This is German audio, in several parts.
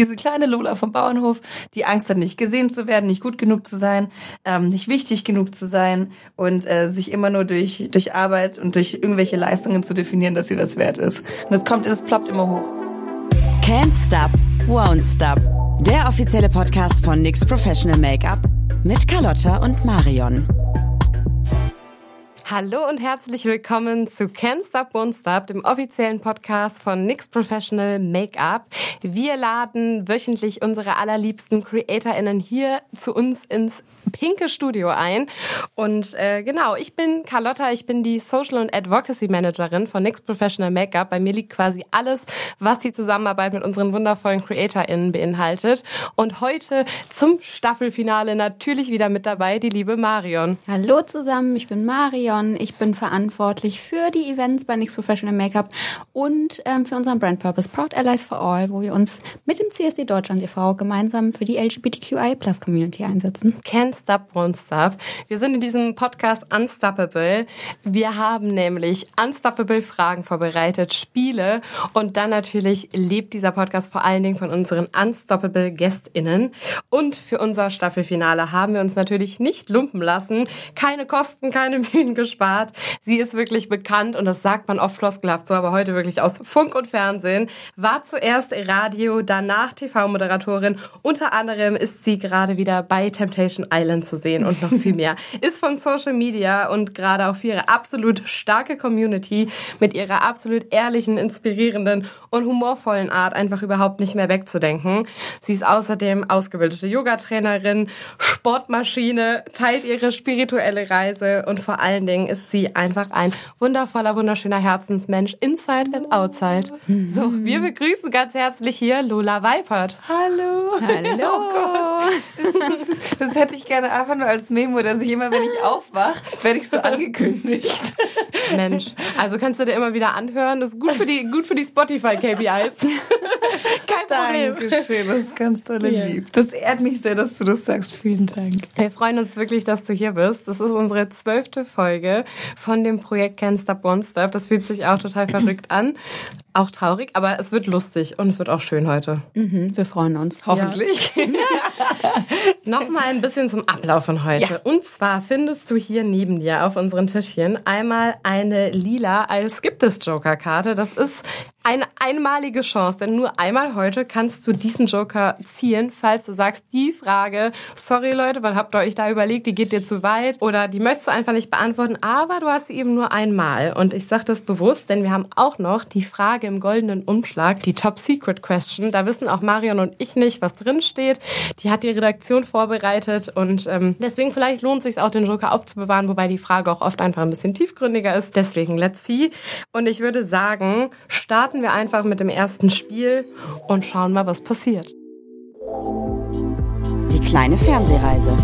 diese kleine Lola vom Bauernhof, die Angst hat, nicht gesehen zu werden, nicht gut genug zu sein, ähm, nicht wichtig genug zu sein und äh, sich immer nur durch, durch Arbeit und durch irgendwelche Leistungen zu definieren, dass sie was wert ist. Und es kommt, es ploppt immer hoch. Can't Stop, Won't Stop. Der offizielle Podcast von NYX Professional Make-up mit Carlotta und Marion. Hallo und herzlich willkommen zu Can't Stop Won't Stop, dem offiziellen Podcast von NYX Professional Make-up. Wir laden wöchentlich unsere allerliebsten CreatorInnen hier zu uns ins pinke Studio ein. Und äh, genau, ich bin Carlotta, ich bin die Social und Advocacy Managerin von NYX Professional Make-up. Bei mir liegt quasi alles, was die Zusammenarbeit mit unseren wundervollen CreatorInnen beinhaltet. Und heute zum Staffelfinale natürlich wieder mit dabei die liebe Marion. Hallo zusammen, ich bin Marion. Leon. Ich bin verantwortlich für die Events bei NYX Professional Make-up und ähm, für unseren Brand Purpose Proud Allies for All, wo wir uns mit dem CSD Deutschland e.V. gemeinsam für die LGBTQI Plus Community einsetzen. Can't stop, won't stop. Wir sind in diesem Podcast Unstoppable. Wir haben nämlich Unstoppable Fragen vorbereitet, Spiele und dann natürlich lebt dieser Podcast vor allen Dingen von unseren Unstoppable GästInnen. Und für unser Staffelfinale haben wir uns natürlich nicht lumpen lassen. Keine Kosten, keine Mühen gespart. Sie ist wirklich bekannt und das sagt man oft floskelhaft so, aber heute wirklich aus Funk und Fernsehen. War zuerst Radio, danach TV-Moderatorin. Unter anderem ist sie gerade wieder bei Temptation Island zu sehen und noch viel mehr. Ist von Social Media und gerade auch für ihre absolut starke Community mit ihrer absolut ehrlichen, inspirierenden und humorvollen Art einfach überhaupt nicht mehr wegzudenken. Sie ist außerdem ausgebildete Yogatrainerin, Sportmaschine, teilt ihre spirituelle Reise und vor allen Dingen ist sie einfach ein wundervoller, wunderschöner Herzensmensch, inside and outside. So, wir begrüßen ganz herzlich hier Lola Weipert. Hallo. Hallo. Oh das, ist, das, hätte ich gerne einfach nur als Memo, dass ich immer, wenn ich aufwache, werde ich so angekündigt. Mensch, also kannst du dir immer wieder anhören. Das ist gut für die, gut für die Spotify-KPIs. Kein Problem. Dankeschön, das ist ganz toll ja. lieb. Das ehrt mich sehr, dass du das sagst. Vielen Dank. Wir freuen uns wirklich, dass du hier bist. Das ist unsere zwölfte Folge. Folge von dem Projekt Can't Stop One Stop. Das fühlt sich auch total verrückt an. Auch traurig, aber es wird lustig und es wird auch schön heute. Mhm, wir freuen uns. Hoffentlich. Ja. Nochmal ein bisschen zum Ablauf von heute. Ja. Und zwar findest du hier neben dir auf unseren Tischchen einmal eine lila als gibt es Joker-Karte. Das ist eine einmalige Chance, denn nur einmal heute kannst du diesen Joker ziehen, falls du sagst, die Frage, sorry Leute, was habt ihr euch da überlegt, die geht dir zu weit oder die möchtest du einfach nicht beantworten, aber du hast sie eben nur einmal. Und ich sage das bewusst, denn wir haben auch noch die Frage im goldenen Umschlag, die Top Secret Question. Da wissen auch Marion und ich nicht, was drin steht. Die hat die Redaktion vorbereitet und ähm, deswegen vielleicht lohnt es sich auch, den Joker aufzubewahren, wobei die Frage auch oft einfach ein bisschen tiefgründiger ist. Deswegen let's see. Und ich würde sagen, start starten wir einfach mit dem ersten Spiel und schauen mal, was passiert. Die kleine Fernsehreise.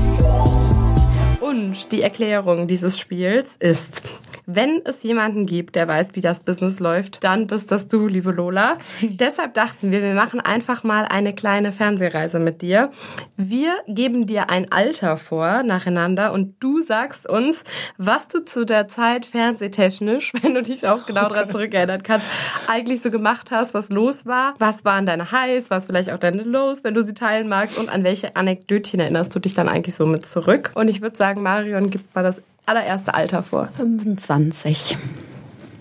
Und die Erklärung dieses Spiels ist, wenn es jemanden gibt, der weiß, wie das Business läuft, dann bist das du, liebe Lola. Deshalb dachten wir, wir machen einfach mal eine kleine Fernsehreise mit dir. Wir geben dir ein Alter vor nacheinander und du sagst uns, was du zu der Zeit fernsehtechnisch, wenn du dich auch genau oh daran zurückerinnern kannst, eigentlich so gemacht hast, was los war. Was waren deine Highs, was vielleicht auch deine Lows, wenn du sie teilen magst und an welche Anekdötchen erinnerst du dich dann eigentlich so mit zurück? Und ich würde sagen, Marion gibt mal das allererste Alter vor? 25.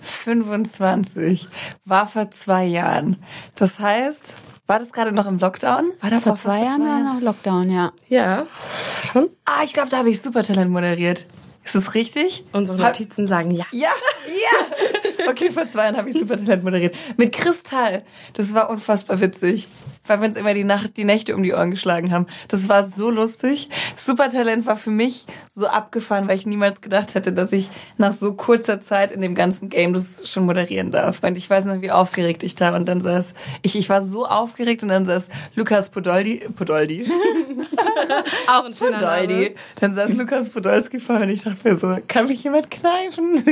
25. War vor zwei Jahren. Das heißt, war das gerade noch im Lockdown? War da vor, vor zwei, Jahren war noch Lockdown, ja. Ja, schon? Ah, ich glaube, da habe ich Supertalent moderiert. Ist das richtig? Unsere Notizen sagen ja. Ja, ja. Okay, vor zwei Jahren habe ich Supertalent moderiert. Mit Kristall. Das war unfassbar witzig weil wir uns immer die Nacht, die Nächte um die Ohren geschlagen haben. Das war so lustig. Supertalent war für mich so abgefahren, weil ich niemals gedacht hätte, dass ich nach so kurzer Zeit in dem ganzen Game das schon moderieren darf. Und ich weiß noch, wie aufgeregt ich da und dann saß ich, ich war so aufgeregt und dann saß Lukas Podoldi, Podoldi. Auch ein schöner Podoldi. Name. Dann saß Lukas Podolski vor und ich dachte mir so, kann mich jemand kneifen?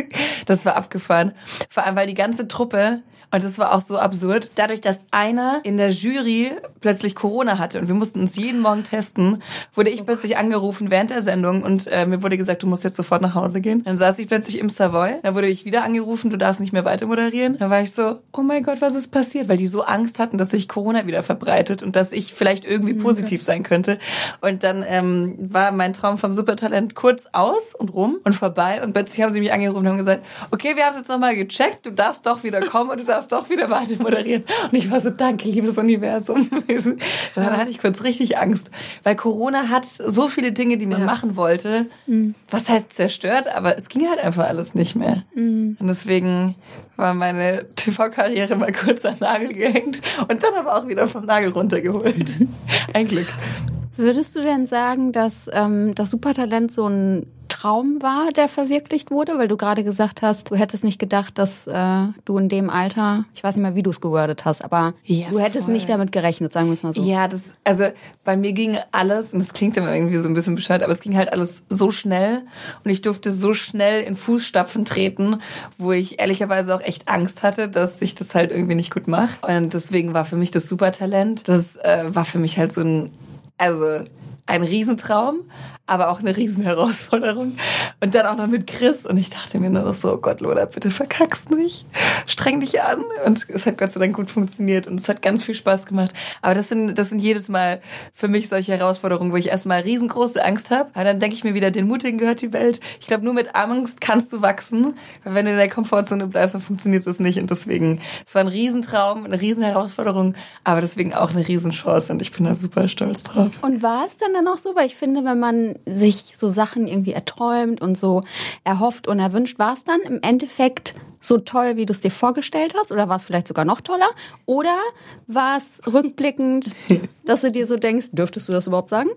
Das war abgefahren. Vor allem, weil die ganze Truppe Und das war auch so absurd. Dadurch, dass einer in der Jury plötzlich Corona hatte und wir mussten uns jeden Morgen testen, wurde ich plötzlich angerufen während der Sendung und äh, mir wurde gesagt, du musst jetzt sofort nach Hause gehen. Dann saß ich plötzlich im Savoy. Dann wurde ich wieder angerufen, du darfst nicht mehr weiter moderieren. Dann war ich so, oh mein Gott, was ist passiert? Weil die so Angst hatten, dass sich Corona wieder verbreitet und dass ich vielleicht irgendwie positiv sein könnte. Und dann ähm, war mein Traum vom Supertalent kurz aus und rum und vorbei. Und plötzlich haben sie mich angerufen und haben gesagt, okay, wir haben es jetzt nochmal gecheckt, du darfst doch wieder kommen und du darfst doch wieder weiter moderieren. Und ich war so, danke, liebes Universum. dann hatte ich kurz richtig Angst. Weil Corona hat so viele Dinge, die man ja. machen wollte. Mhm. Was heißt zerstört? Aber es ging halt einfach alles nicht mehr. Mhm. Und deswegen war meine TV-Karriere mal kurz an Nagel gehängt und dann aber auch wieder vom Nagel runtergeholt. Ein Glück. Würdest du denn sagen, dass ähm, das Supertalent so ein Traum war, der verwirklicht wurde? Weil du gerade gesagt hast, du hättest nicht gedacht, dass äh, du in dem Alter, ich weiß nicht mehr, wie du es gewordet hast, aber ja, du hättest voll. nicht damit gerechnet, sagen wir es mal so. Ja, das, also bei mir ging alles, und das klingt immer irgendwie so ein bisschen bescheuert, aber es ging halt alles so schnell und ich durfte so schnell in Fußstapfen treten, wo ich ehrlicherweise auch echt Angst hatte, dass ich das halt irgendwie nicht gut mache. Und deswegen war für mich das Supertalent, das äh, war für mich halt so ein, also ein Riesentraum, aber auch eine Riesenherausforderung. Und dann auch noch mit Chris. Und ich dachte mir nur noch so, oh Gott, Lola, bitte verkackst nicht. Streng dich an. Und es hat Gott sei Dank gut funktioniert und es hat ganz viel Spaß gemacht. Aber das sind, das sind jedes Mal für mich solche Herausforderungen, wo ich erstmal riesengroße Angst habe. Aber dann denke ich mir wieder, den Mutigen gehört die Welt. Ich glaube, nur mit Angst kannst du wachsen. Weil wenn du in der Komfortzone bleibst, dann funktioniert das nicht. Und deswegen, es war ein Riesentraum, eine Riesenherausforderung, aber deswegen auch eine Riesenchance. Und ich bin da super stolz drauf. Und war es dann dann auch so? Weil ich finde, wenn man sich so Sachen irgendwie erträumt und so erhofft und erwünscht. War es dann im Endeffekt so toll, wie du es dir vorgestellt hast? Oder war es vielleicht sogar noch toller? Oder war es rückblickend, dass du dir so denkst, dürftest du das überhaupt sagen?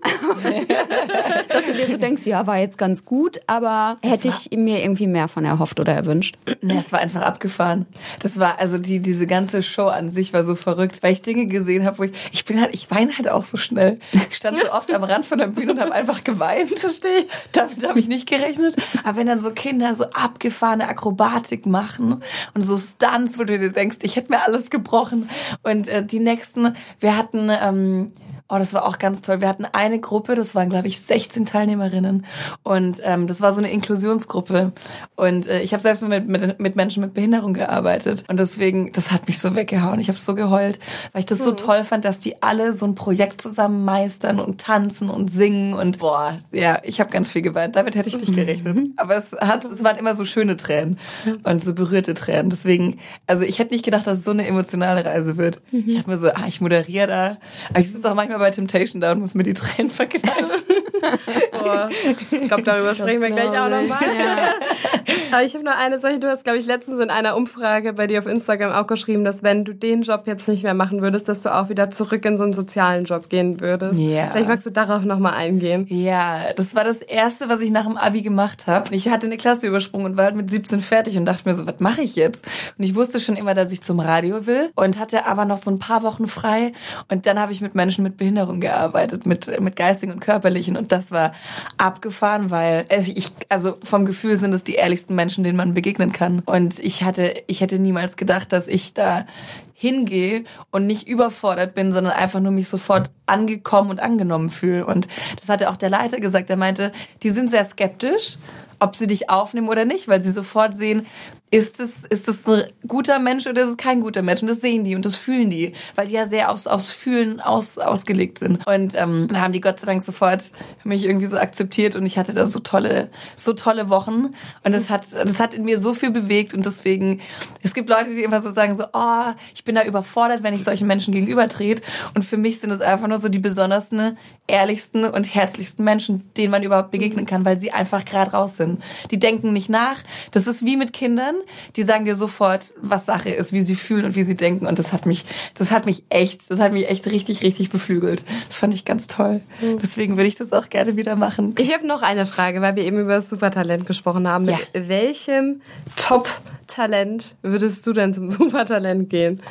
dass du dir so denkst, ja, war jetzt ganz gut, aber hätte ich mir irgendwie mehr von erhofft oder erwünscht? Nee, es war einfach abgefahren. Das war, also die, diese ganze Show an sich war so verrückt, weil ich Dinge gesehen habe, wo ich, ich bin halt, ich weine halt auch so schnell. Ich stand so oft am Rand von der Bühne und habe einfach geweint. Verstehe. Damit habe ich nicht gerechnet. Aber wenn dann so Kinder so abgefahrene Akrobatik machen, machen und so Stunts, wo du dir denkst, ich hätte mir alles gebrochen. Und äh, die nächsten, wir hatten ähm, Oh, das war auch ganz toll. Wir hatten eine Gruppe, das waren, glaube ich, 16 Teilnehmerinnen. Und ähm, das war so eine Inklusionsgruppe. Und äh, ich habe selbst mit, mit, mit Menschen mit Behinderung gearbeitet. Und deswegen, das hat mich so weggehauen. Ich habe so geheult, weil ich das so mhm. toll fand, dass die alle so ein Projekt zusammen meistern und tanzen und singen. Und boah, ja, ich habe ganz viel geweint. Damit hätte ich nicht gerechnet. Mhm. Aber es, hat, es waren immer so schöne Tränen und so berührte Tränen. Deswegen, also ich hätte nicht gedacht, dass es so eine emotionale Reise wird. Ich mhm. habe mir so, ah, ich moderiere da. Aber ich sitze auch manchmal bei Temptation da und muss mir die Tränen verkneifen. Boah, ich glaube, darüber sprechen wir gleich auch nochmal. Ja. Aber ich habe noch eine Sache. Du hast, glaube ich, letztens in einer Umfrage bei dir auf Instagram auch geschrieben, dass wenn du den Job jetzt nicht mehr machen würdest, dass du auch wieder zurück in so einen sozialen Job gehen würdest. Ja. Vielleicht magst du darauf nochmal eingehen. Ja, das war das Erste, was ich nach dem Abi gemacht habe. Ich hatte eine Klasse übersprungen und war halt mit 17 fertig und dachte mir so, was mache ich jetzt? Und ich wusste schon immer, dass ich zum Radio will und hatte aber noch so ein paar Wochen frei. Und dann habe ich mit Menschen mit Behinderung gearbeitet, mit, mit geistigen und körperlichen. Und das war abgefahren, weil ich, also vom Gefühl sind es die ehrlichsten Menschen, denen man begegnen kann. Und ich hatte, ich hätte niemals gedacht, dass ich da hingehe und nicht überfordert bin, sondern einfach nur mich sofort angekommen und angenommen fühle. Und das hatte auch der Leiter gesagt. Er meinte, die sind sehr skeptisch, ob sie dich aufnehmen oder nicht, weil sie sofort sehen, ist es, ist es ein guter Mensch oder ist es kein guter Mensch? Und das sehen die und das fühlen die, weil die ja sehr aufs, aufs Fühlen aus, ausgelegt sind. Und ähm, dann haben die Gott sei Dank sofort mich irgendwie so akzeptiert und ich hatte da so tolle, so tolle Wochen. Und das hat, das hat in mir so viel bewegt und deswegen, es gibt Leute, die immer so sagen so, oh, ich bin da überfordert, wenn ich solchen Menschen gegenüber trete. Und für mich sind es einfach nur so die besondersten, ehrlichsten und herzlichsten Menschen, denen man überhaupt begegnen kann, weil sie einfach gerade raus sind. Die denken nicht nach. Das ist wie mit Kindern die sagen dir sofort, was Sache ist, wie sie fühlen und wie sie denken. Und das hat mich, das hat mich echt, das hat mich echt richtig, richtig beflügelt. Das fand ich ganz toll. Mhm. Deswegen würde ich das auch gerne wieder machen. Ich habe noch eine Frage, weil wir eben über das Supertalent gesprochen haben. Ja. Mit welchem Top-Talent würdest du denn zum Supertalent gehen?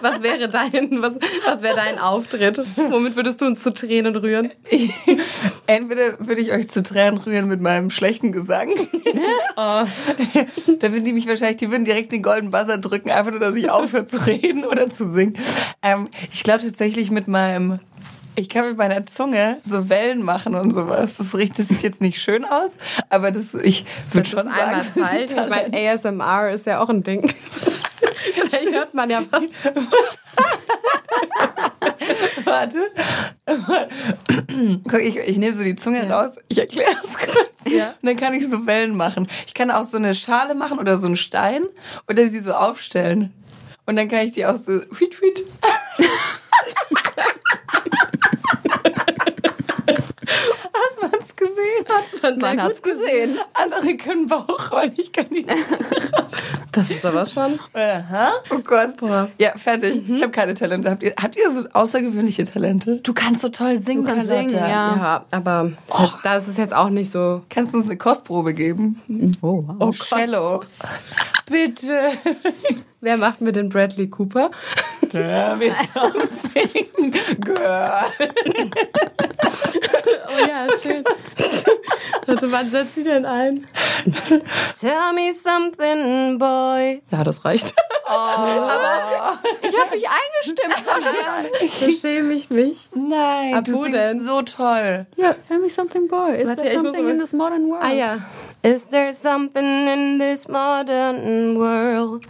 was wäre dein, was, was wäre dein Auftritt? Womit würdest du uns zu Tränen rühren? Entweder würde ich euch zu Tränen rühren mit meinem schlechten Gesang. oh. da würden die mich wahrscheinlich, die würden direkt den goldenen Buzzer drücken, einfach nur, dass ich aufhöre zu reden oder zu singen. Ähm, ich glaube tatsächlich mit meinem ich kann mit meiner Zunge so Wellen machen und sowas. Das, riecht, das sieht jetzt nicht schön aus, aber das, ich würde schon das einmal sagen. zeigen. Ich meine, ASMR ist ja auch ein Ding. Vielleicht hört man ja was. Warte. Guck, ich, ich nehme so die Zunge raus. Ich erkläre es kurz. Ja. Und dann kann ich so Wellen machen. Ich kann auch so eine Schale machen oder so einen Stein oder sie so aufstellen. Und dann kann ich die auch so huit, huit. Hat man es gesehen? Hat Man Man hat's gesehen. Andere können Bauchrollen, ich kann nicht. Das ist aber schon. Aha. Oh Gott. Boah. Ja, fertig. Ich habe keine Talente. Habt ihr, habt ihr so außergewöhnliche Talente? Du kannst so toll singen, Du kannst singen, ja. Ja, aber das ist jetzt auch nicht so. Kannst du uns eine Kostprobe geben? Oh, wow. Oh, Cello. Bitte. Wer macht mit den Bradley Cooper? Tell me something, girl. Oh ja, schön. Warte, wann setzt sie denn ein? Tell me something, boy. Ja, das reicht. Ich habe mich eingestimmt. Da schäme ich mich. Nein, Ab du singst denn? so toll. Ja, tell me something, boy. Is Warte, there ich muss something in this modern world? Ah ja. Is there something in this modern world?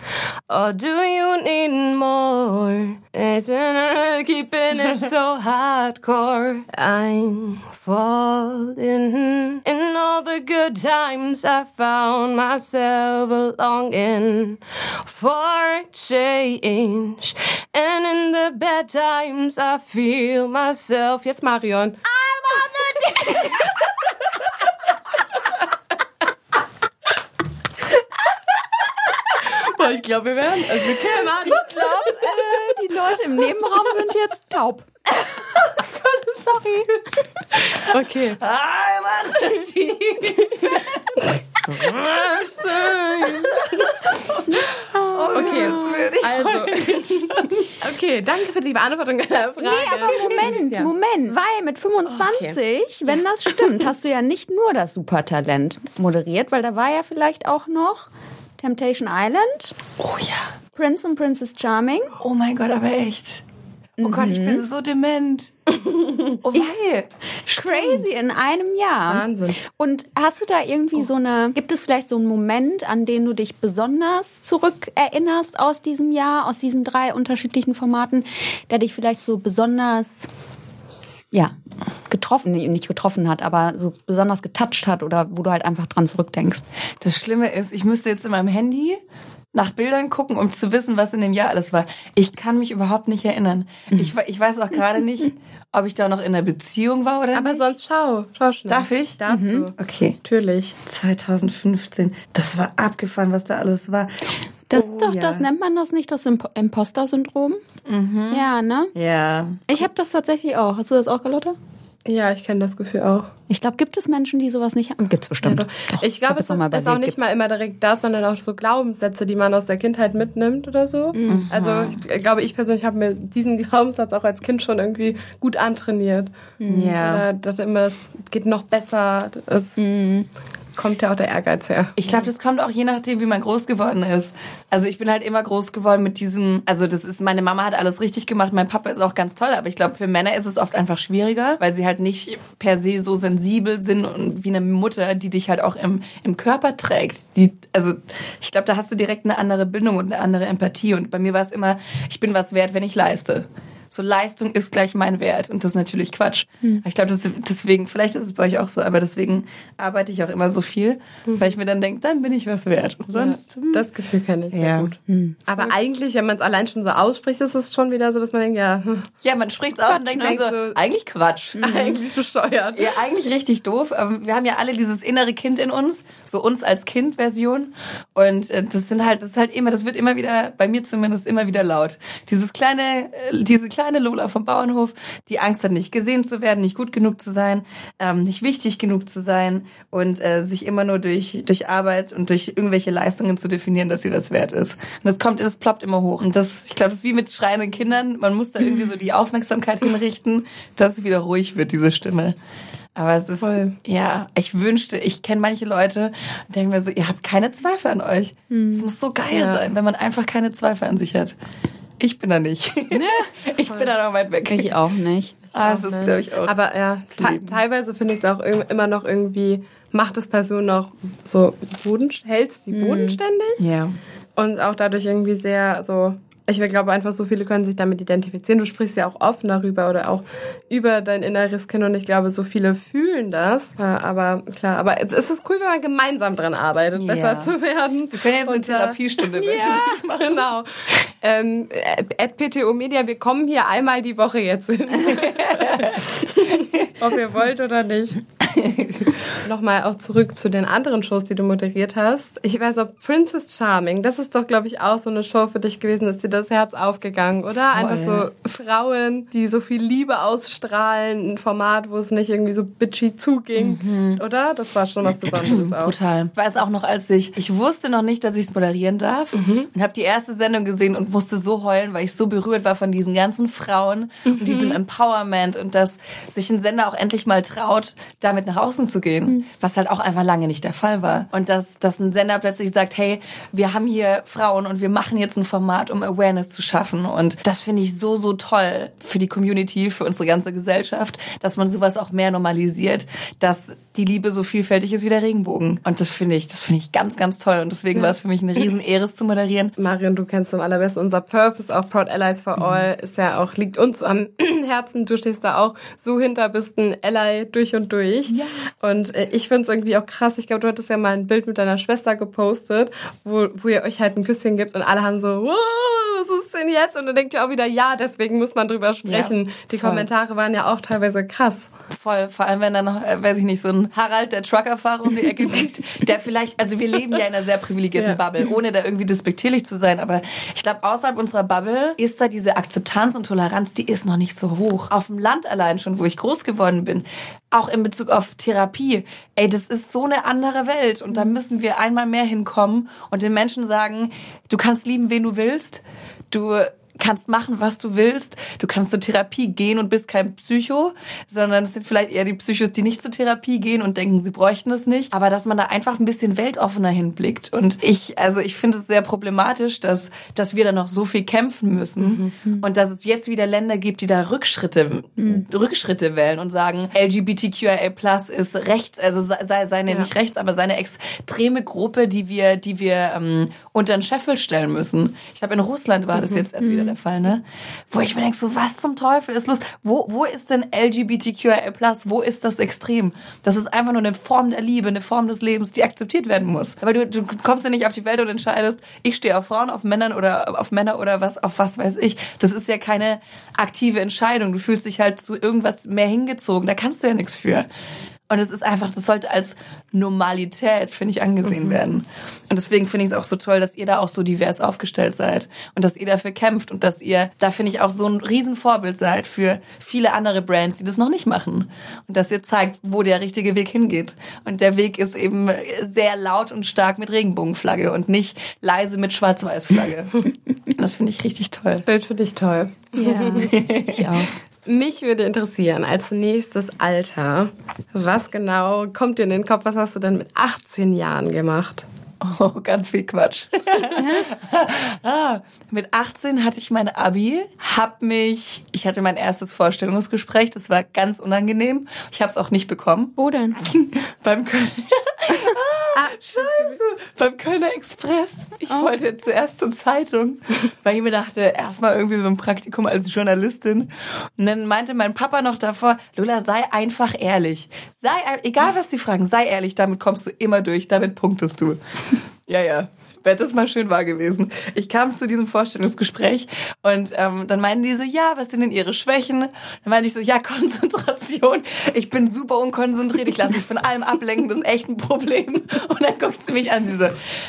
Or do you need more? Isn't keeping it so hardcore? I'm falling. In all the good times I found myself longing for change. And in the bad times I feel myself. Jetzt Marion. Boah, ich glaube, wir werden. Also wir kämen an. Ich glaube, äh, die Leute im Nebenraum sind jetzt taub. Sorry. Okay. I'm Okay, also. Okay, danke für die Beantwortung deiner Frage. Nee, aber Moment, Ja. Moment, weil mit 25, wenn das stimmt, hast du ja nicht nur das Supertalent moderiert, weil da war ja vielleicht auch noch Temptation Island, Oh ja. Prince und Princess Charming. Oh mein Gott, aber echt. Oh Gott, ich bin so dement. Oh wei. Crazy in einem Jahr. Wahnsinn. Und hast du da irgendwie so eine, gibt es vielleicht so einen Moment, an den du dich besonders zurückerinnerst aus diesem Jahr, aus diesen drei unterschiedlichen Formaten, der dich vielleicht so besonders, ja, getroffen, nicht getroffen hat, aber so besonders getoucht hat oder wo du halt einfach dran zurückdenkst? Das Schlimme ist, ich müsste jetzt in meinem Handy nach Bildern gucken, um zu wissen, was in dem Jahr alles war. Ich kann mich überhaupt nicht erinnern. Ich, we- ich weiß auch gerade nicht, ob ich da noch in einer Beziehung war oder Aber nicht. sonst schau. Schau schnell. Darf ich? Darfst du. Okay. Natürlich. 2015. Das war abgefahren, was da alles war. Das Oh, ist doch, ja. das nennt man das nicht das Imp Imposter-Syndrom? Ja, ne? Ja. Ich habe das tatsächlich auch. Hast du das auch, Carlotta? Ja, ich kenne das Gefühl auch. Ich glaube, gibt es Menschen, die sowas nicht haben? Gibt's bestimmt. Ja, doch. ich glaube, es das ist, ist auch nicht gibt's. mal immer direkt das, sondern auch so Glaubenssätze, die man aus der Kindheit mitnimmt oder so. Mhm. Also ich glaube, ich persönlich habe mir diesen Glaubenssatz auch als Kind schon irgendwie gut antrainiert. Ja. Oder dachte immer, es geht noch besser. Es Mhm. Kommt ja auch der Ehrgeiz her. Ich glaube, das kommt auch je nachdem, wie man groß geworden ist. Also ich bin halt immer groß geworden mit diesem, also das ist, meine Mama hat alles richtig gemacht, mein Papa ist auch ganz toll, aber ich glaube, für Männer ist es oft einfach schwieriger, weil sie halt nicht per se so sensibel sind und wie eine Mutter, die dich halt auch im, im Körper trägt. Die, also ich glaube, da hast du direkt eine andere Bindung und eine andere Empathie. Und bei mir war es immer, ich bin was wert, wenn ich leiste. So Leistung ist gleich mein Wert und das ist natürlich Quatsch. Ich glaube, deswegen, vielleicht ist es bei euch auch so, aber deswegen arbeite ich auch immer so viel, weil ich mir dann denke, dann bin ich was wert. Und sonst, hm. ja, das Gefühl kenne ich sehr Ja. gut. Aber eigentlich, wenn man es allein schon so ausspricht, ist es schon wieder so, dass man denkt, ja, ja, man spricht aus und denkt ne? so, So- eigentlich Quatsch. eigentlich bescheuert. Ja, eigentlich richtig doof. Aber wir haben ja alle dieses innere Kind in uns, so uns als Kind-Version. Und äh, das sind halt, das ist halt immer, das wird immer wieder, bei mir zumindest immer wieder laut. Dieses kleine, äh, diese kleine Lola vom Bauernhof, die Angst hat, nicht gesehen zu werden, nicht gut genug zu sein, ähm, nicht wichtig genug zu sein und äh, sich immer nur durch, durch Arbeit und durch irgendwelche Leistungen zu definieren, dass sie das wert ist. Und das kommt, das ploppt immer hoch. Und das, ich glaube, das ist wie mit schreienden Kindern. Man muss da irgendwie so die Aufmerksamkeit hinrichten, dass es wieder ruhig wird, diese Stimme. Aber es ist, Voll. ja, ich wünschte, ich kenne manche Leute und denke mir so, ihr habt keine Zweifel an euch. Es muss so geil Ja. sein, wenn man einfach keine Zweifel an sich hat. Ich bin da nicht. ich bin da noch weit weg. Ich auch nicht. Ah, das Auch ist, nicht. glaube ich, auch. Aber ja, teilweise finde ich es auch immer noch irgendwie, macht das Person noch so boden, hält sie bodenständig ja. und auch dadurch irgendwie sehr so. Ich glaube einfach, so viele können sich damit identifizieren. Du sprichst ja auch offen darüber oder auch über dein inneres Kind und ich glaube, so viele fühlen das. Ja, aber klar, aber es ist cool, wenn man gemeinsam dran arbeitet, Ja. besser zu werden. Wir können jetzt eine Und, äh, Therapiestunde Ja, genau. Ähm, at PTO Media, wir kommen hier einmal die Woche jetzt hin. Ob ihr wollt oder nicht. Nochmal auch zurück zu den anderen Shows, die du moderiert hast. Ich weiß auch, Princess Charming, das ist doch, glaube ich, auch so eine Show für dich gewesen, ist dir das Herz aufgegangen, oder? Einfach so Frauen, die so viel Liebe ausstrahlen, ein Format, wo es nicht irgendwie so bitchy zuging, oder? Das war schon was Besonderes auch. Brutal. Ich weiß auch noch, als ich, ich wusste noch nicht, dass ich es moderieren darf und habe die erste Sendung gesehen und musste so heulen, weil ich so berührt war von diesen ganzen Frauen und diesem Empowerment und dass sich ein Sender auch endlich mal traut, damit nach außen zu gehen, was halt auch einfach lange nicht der Fall war. Und dass, dass ein Sender plötzlich sagt, hey, wir haben hier Frauen und wir machen jetzt ein Format, um Awareness zu schaffen. Und das finde ich so, so toll für die Community, für unsere ganze Gesellschaft, dass man sowas auch mehr normalisiert, dass die Liebe so vielfältig ist wie der Regenbogen. Und das finde ich, das finde ich ganz, ganz toll. Und deswegen war es für mich eine Riesenehre, es zu moderieren. Marion, du kennst am allerbesten unser Purpose, auch Proud Allies for All, ist ja auch, liegt uns am Herzen. Du stehst da auch so hinter, bist ein Ally durch und durch. Ja. Und äh, ich finde es irgendwie auch krass. Ich glaube, du hattest ja mal ein Bild mit deiner Schwester gepostet, wo, wo ihr euch halt ein Küsschen gibt und alle haben so, was ist denn jetzt? Und dann denkt ihr auch wieder, ja, deswegen muss man drüber sprechen. Ja, Die. Kommentare waren ja auch teilweise krass. Voll, vor allem wenn dann noch, äh, weiß ich nicht, so ein Harald, der Truckerfahrer um die Ecke biegt, der vielleicht, also wir leben ja in einer sehr privilegierten Ja. Bubble, ohne da irgendwie despektierlich zu sein, aber ich glaube, außerhalb unserer Bubble ist da diese Akzeptanz und Toleranz, die ist noch nicht so hoch. Auf dem Land allein schon, wo ich groß geworden bin, auch in Bezug auf Therapie, ey, das ist so eine andere Welt und da müssen wir einmal mehr hinkommen und den Menschen sagen, du kannst lieben, wen du willst, du kannst machen, was du willst. Du kannst zur Therapie gehen und bist kein Psycho, sondern es sind vielleicht eher die Psychos, die nicht zur Therapie gehen und denken, sie bräuchten es nicht. Aber dass man da einfach ein bisschen weltoffener hinblickt. Und ich, also ich finde es sehr problematisch, dass, dass wir da noch so viel kämpfen müssen und dass es jetzt wieder Länder gibt, die da Rückschritte, Rückschritte wählen und sagen, LGBTQIA Plus ist rechts, also sei, sei seine Ja. nicht rechts, aber seine extreme Gruppe, die wir, die wir ähm, unter den Scheffel stellen müssen. Ich glaube, in Russland war das jetzt erst wieder der Fall, ne? Wo ich mir denke, so was zum Teufel ist los? Wo, wo ist denn LGBTQIA+, wo ist das Extrem? Das ist einfach nur eine Form der Liebe, eine Form des Lebens, die akzeptiert werden muss. Aber du, du kommst ja nicht auf die Welt und entscheidest, ich stehe auf Frauen, auf Männern oder auf Männer oder was, auf was weiß ich. Das ist ja keine aktive Entscheidung. Du fühlst dich halt zu irgendwas mehr hingezogen. Da kannst du ja nichts für. Und es ist einfach, das sollte als Normalität, finde ich, angesehen werden. Und deswegen finde ich es auch so toll, dass ihr da auch so divers aufgestellt seid und dass ihr dafür kämpft und dass ihr, da finde ich auch so ein Riesenvorbild seid für viele andere Brands, die das noch nicht machen. Und dass ihr zeigt, wo der richtige Weg hingeht. Und der Weg ist eben sehr laut und stark mit Regenbogenflagge und nicht leise mit Schwarz-Weiß-Flagge. das finde ich richtig toll. Bild für dich toll. Ja, ich auch. Mich würde interessieren, als nächstes Alter, was genau kommt dir in den Kopf? Was hast du denn mit 18 Jahren gemacht? Oh, ganz viel Quatsch. ah, mit 18 hatte ich mein Abi, hab mich, ich hatte mein erstes Vorstellungsgespräch, das war ganz unangenehm. Ich habe es auch nicht bekommen. Wo denn? Beim Köln Ah, Scheiße, beim Kölner Express. Ich wollte zuerst zur Zeitung, weil ich mir dachte, erstmal irgendwie so ein Praktikum als Journalistin. Und dann meinte mein Papa noch davor, Lola, sei einfach ehrlich. Sei, egal was die fragen, sei ehrlich, damit kommst du immer durch, damit punktest du. Ja, ja. Bett ist mal schön wahr gewesen. Ich kam zu diesem Vorstellungsgespräch und ähm, dann meinten die so, ja, was sind denn ihre Schwächen? Dann meinte ich so, ja, Konzentration. Ich bin super unkonzentriert, ich lasse mich von allem ablenken, das ist echt ein Problem. Und dann guckt sie mich an, sie so,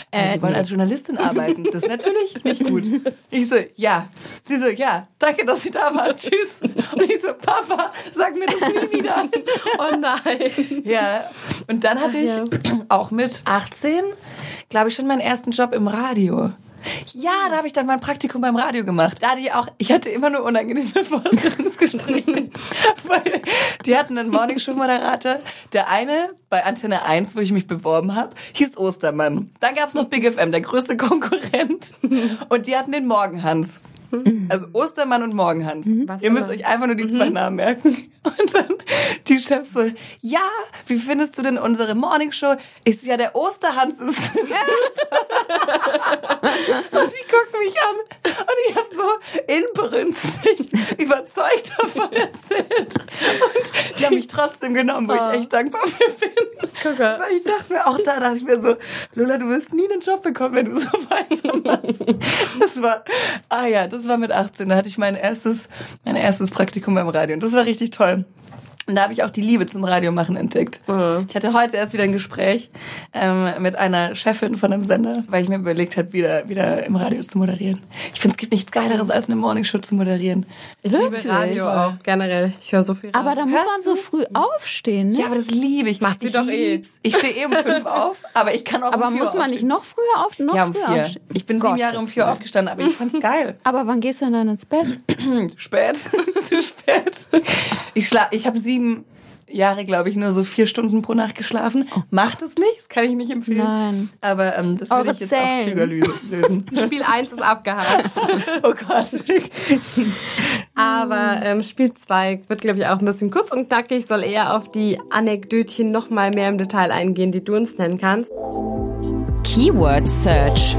äh, Sie wollen als Journalistin arbeiten. Das ist natürlich nicht gut. Ich so, ja. Sie so, ja, danke, dass Sie da waren. Tschüss. Und ich so, Papa, sag mir das nie wieder. Oh nein. Ja. Und dann hatte ich auch mit 18, glaube ich, schon meinen ersten Job im Radio. Ja, da habe ich dann mein Praktikum beim Radio gemacht. Da ich auch, ich hatte immer nur unangenehme Vorstellungsgespräche. Weil die hatten einen Morningshow-Moderator. Der eine bei Antenne 1, wo ich mich beworben habe, hieß Ostermann. Dann gab's noch Big FM, der größte Konkurrent. Und die hatten den Morgenhans. Also Ostermann und Morgenhans. Was Ihr müsst euch einfach nur die zwei Namen merken. Und dann die Chefs so, ja, wie findest du denn unsere Morningshow? Ich so, ja, der Osterhans ist. und die gucken mich an und ich habe so inbrünstig überzeugt davon erzählt. Und die haben mich trotzdem genommen, wo ich echt dankbar für bin. Mal. Weil ich dachte mir, auch da dachte ich mir so, Lola, du wirst nie einen Job bekommen, wenn du so weitermachst. Das war, ah ja, das war mit 18. Da hatte ich mein erstes, mein erstes Praktikum beim Radio. Und das war richtig toll. Und da habe ich auch die Liebe zum Radiomachen entdeckt. Ich hatte heute erst wieder ein Gespräch ähm, mit einer Chefin von einem Sender, weil ich mir überlegt habe, wieder, wieder im Radio zu moderieren. Ich finde, es gibt nichts Geileres, als eine Morningshow zu moderieren. Ich liebe Radio auch generell. Ich höre so viel Radio. Aber da muss Hörst man so du? früh aufstehen, ne? Ja, aber das liebe ich. Macht sie doch eh. Ich stehe eh um fünf auf, aber ich kann auch aber um vier muss man nicht aufstehen. noch früher aufstehen? Noch Ja, um früher vier. aufstehen? Ich bin sieben Gottes Jahre um vier aufgestanden, aber ich fand's geil. Aber wann gehst du denn dann ins Bett? Spät. Spät. Ich schla ich habe sieben Jahre, glaube ich, nur so vier Stunden pro Nacht geschlafen. Macht es nicht, das kann ich nicht empfehlen. Nein. Aber ähm, das Eure ich jetzt Zellen. auch klüger lü- lösen. Spiel 1 ist abgehakt. oh Gott. Aber ähm, Spiel 2 wird, glaube ich, auch ein bisschen kurz und knackig, soll eher auf die Anekdötchen noch mal mehr im Detail eingehen, die du uns nennen kannst. Keyword Search.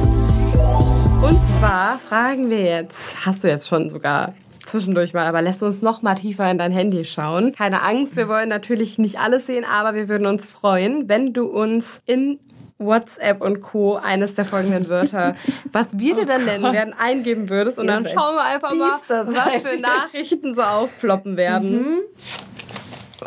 Und zwar fragen wir jetzt, hast du jetzt schon sogar zwischendurch mal, aber lässt uns noch mal tiefer in dein Handy schauen. Keine Angst, wir wollen natürlich nicht alles sehen, aber wir würden uns freuen, wenn du uns in WhatsApp und Co. eines der folgenden Wörter, was wir dir dann nennen werden, eingeben würdest. Und dann schauen wir einfach mal, was für. Nachrichten so aufploppen werden.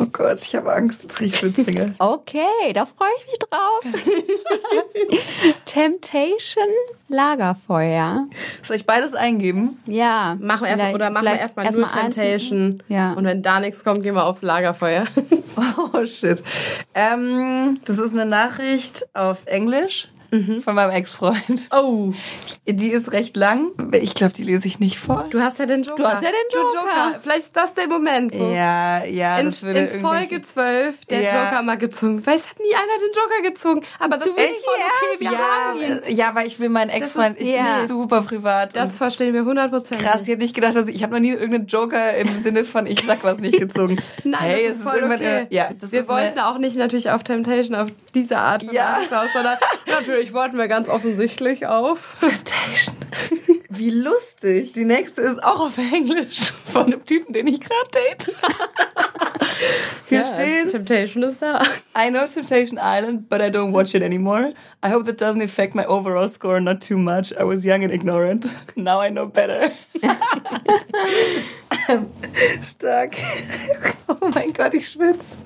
Oh Gott, ich habe Angst. Jetzt riech Schwitzfinger. Okay, da freue ich mich drauf. Temptation Lagerfeuer. Soll ich beides eingeben? Ja. Machen wir erst, vielleicht- oder machen wir erstmal erst nur. Temptation. Ja. Und wenn da nichts kommt, gehen wir aufs Lagerfeuer. Oh shit. Ähm, das ist eine Nachricht auf Englisch von meinem Ex-Freund. Oh, Die ist recht lang. Ich glaube, die lese ich nicht vor. du hast ja den Joker. Du hast ja den Du Joker. Vielleicht ist das der Moment, wo Ja, ja, in, das würde in Folge 12 der Ja. Joker mal gezogen. Weil es hat nie einer den Joker gezogen. Aber das ist voll okay, wir haben ihn. ja, ja, weil ich will meinen Ex-Freund, ich ja. bin super privat. Das verstehen wir 100%. krass, ich hätte nicht gedacht, dass ich, ich habe noch nie irgendeinen Joker im Sinne von ich sag was nicht gezogen. Nein, hey, das ist voll okay. äh, ja, das wir ist wollten eine, auch nicht natürlich auf Temptation auf diese Art von Ja. Sondern natürlich wollten wir ganz offensichtlich auf. Temptation. Wie lustig. Die nächste ist auch auf Englisch von einem Typen, den ich gerade date. Hier Ja, steht Temptation ist da. I know Temptation Island, but I don't watch it anymore. I hope that doesn't affect my overall score not too much. I was young and ignorant. Now I know better. Stark. Oh mein Gott, ich schwitze.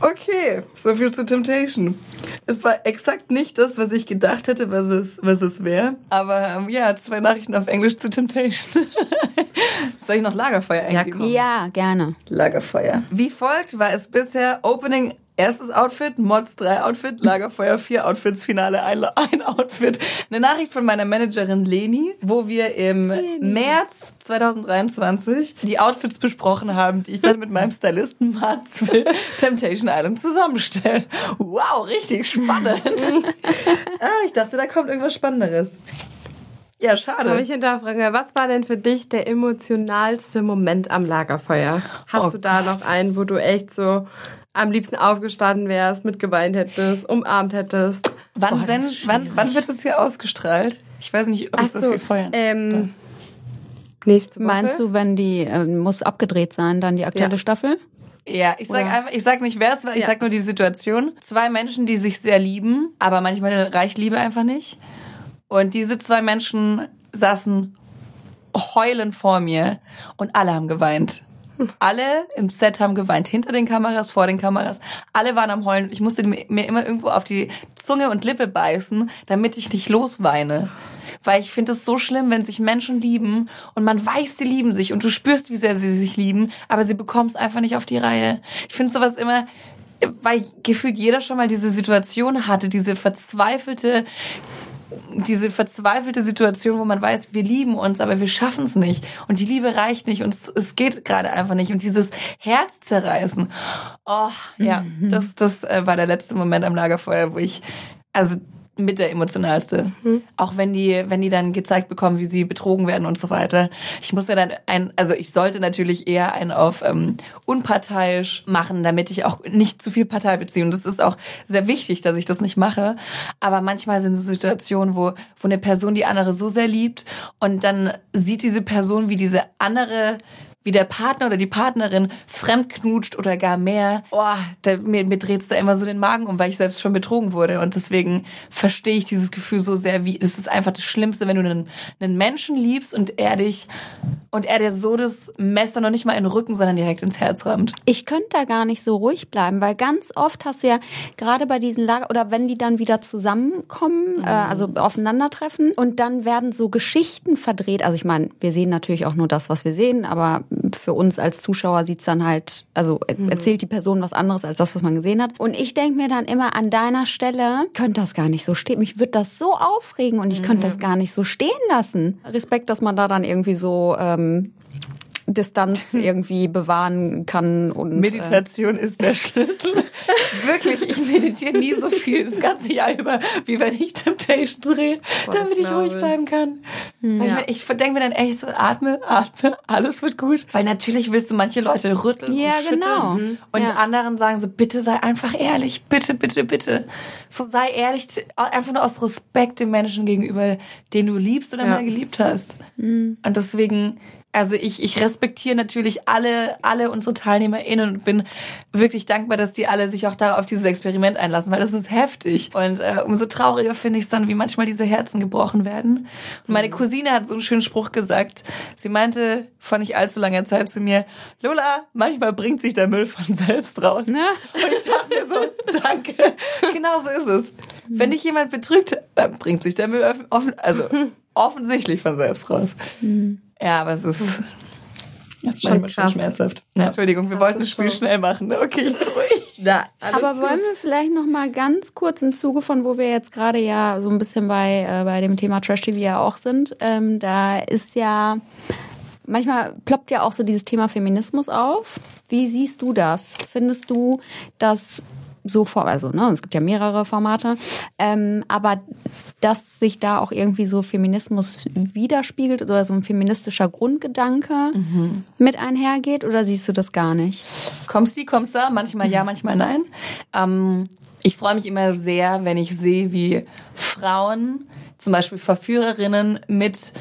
Okay, so viel zu Temptation. Es war exakt nicht das, was ich gedacht hätte, was es, was es wäre. Aber ähm, ja, zwei Nachrichten auf Englisch zu Temptation. Soll ich noch Lagerfeuer eingeben? komm. Ja, gerne. Lagerfeuer. Wie folgt war es bisher Opening erstes Outfit, Mods 3 Outfit, Lagerfeuer 4 Outfits, Finale ein, ein Outfit. Eine Nachricht von meiner Managerin Leni, wo wir im März 2023 die Outfits besprochen haben, die ich dann mit meinem Stylisten Mats für Temptation Island zusammenstelle. Wow, richtig spannend. ah, ich dachte, da kommt irgendwas Spannenderes. Ja, Kann schade. ich hinterfragen, was war denn für dich der emotionalste Moment am Lagerfeuer? Hast Oh du da noch einen, wo du echt so am liebsten aufgestanden wärst, mitgeweint hättest, umarmt hättest? Wann, Boah, das denn, wann, wann wird es hier ausgestrahlt? Ich weiß nicht, ob ich so viel feuern ähm, nächste Woche. Meinst du, wenn die äh, muss abgedreht sein, dann die aktuelle Ja. Staffel? Ja, ich sag Oder- einfach, ich sag nicht wer es war, ich Ja. sag nur die Situation. Zwei Menschen, die sich sehr lieben, aber manchmal reicht Liebe einfach nicht. Und diese zwei Menschen saßen heulend vor mir und alle haben geweint. Alle im Set haben geweint, hinter den Kameras, vor den Kameras. Alle waren am Heulen. Ich musste mir immer irgendwo auf die Zunge und Lippe beißen, damit ich nicht losweine. Weil ich finde es so schlimm, wenn sich Menschen lieben und man weiß, die lieben sich und du spürst, wie sehr sie sich lieben, aber sie bekommen es einfach nicht auf die Reihe. Ich finde sowas immer, weil gefühlt jeder schon mal diese Situation hatte, diese verzweifelte, diese verzweifelte Situation, wo man weiß, wir lieben uns, aber wir schaffen es nicht. Und die Liebe reicht nicht und es, es geht gerade einfach nicht. Und dieses Herz zerreißen. Oh, ja, das, das äh, war der letzte Moment am Lagerfeuer, wo ich, also mit der emotionalste. Auch wenn die, wenn die dann gezeigt bekommen, wie sie betrogen werden und so weiter. Ich muss ja dann ein, also ich sollte natürlich eher einen auf ähm, unparteiisch machen, damit ich auch nicht zu viel Partei beziehe. Und das ist auch sehr wichtig, dass ich das nicht mache. Aber manchmal sind so Situationen, wo, wo eine Person die andere so sehr liebt und dann sieht diese Person, wie diese andere wie der Partner oder die Partnerin fremd knutscht oder gar mehr. Oh, da, mir, mir dreht's da immer so den Magen um, weil ich selbst schon betrogen wurde. Und deswegen verstehe ich dieses Gefühl so sehr, wie es ist einfach das Schlimmste, wenn du einen, einen Menschen liebst und er dich und er dir so das Messer noch nicht mal in den Rücken, sondern direkt ins Herz rammt. Ich könnte da gar nicht so ruhig bleiben, weil ganz oft hast du ja gerade bei diesen Lager oder wenn die dann wieder zusammenkommen, äh, also aufeinandertreffen und dann werden so Geschichten verdreht. Also ich meine, wir sehen natürlich auch nur das, was wir sehen, aber für uns als Zuschauer sieht's dann halt, also er- erzählt die Person was anderes als das, was man gesehen hat. Und ich denke mir dann immer an deiner Stelle, könnte das gar nicht so stehen. Mich wird das so aufregen und ich könnte das gar nicht so stehen lassen. Respekt, dass man da dann irgendwie so ähm, Distanz irgendwie bewahren kann und Meditation ist der Schlüssel. Wirklich, ich meditiere nie so viel das ganze Jahr über, wie wenn ich Temptation drehe, damit das ich ruhig ich. bleiben kann. Weil Ja. ich, ich denke mir dann echt so, atme, atme, alles wird gut. Weil natürlich willst du manche Leute rütteln Ja, und schütteln. genau. Und Ja. anderen sagen so, bitte sei einfach ehrlich, bitte, bitte, bitte. So sei ehrlich, einfach nur aus Respekt dem Menschen gegenüber, den du liebst oder Ja. mal geliebt hast. Und deswegen, also ich, ich respektiere natürlich alle, alle unsere TeilnehmerInnen und bin wirklich dankbar, dass die alle sich auch da auf dieses Experiment einlassen, weil das ist heftig. Und äh, umso trauriger finde ich es dann, wie manchmal diese Herzen gebrochen werden. Und meine Cousine hat so einen schönen Spruch gesagt. Sie meinte vor nicht allzu langer Zeit zu mir, Lola, manchmal bringt sich der Müll von selbst raus. Ne? Und ich dachte mir so, danke. Genau so ist es. Wenn dich jemand betrügt, dann bringt sich der Müll offen, also offensichtlich von selbst raus. Ja, aber es ist, das ist Schon krass. schmerzhaft. Ja, Entschuldigung, wir wollten das Spiel schon- schnell machen. ne? Okay, sorry. Da, Aber wollen wir vielleicht noch mal ganz kurz im Zuge von, wo wir jetzt gerade ja so ein bisschen bei, äh, bei dem Thema Trash TV ja auch sind, ähm, da ist ja manchmal ploppt ja auch so dieses Thema Feminismus auf. Wie siehst du das? Findest du, dass so vor, also ne, es gibt ja mehrere Formate, ähm, aber dass sich da auch irgendwie so Feminismus widerspiegelt oder so ein feministischer Grundgedanke mit einhergeht oder siehst du das gar nicht? Kommst die, kommst da, manchmal ja, manchmal nein. Ähm, ich freue mich immer sehr, wenn ich sehe, wie Frauen, zum Beispiel Verführerinnen, mit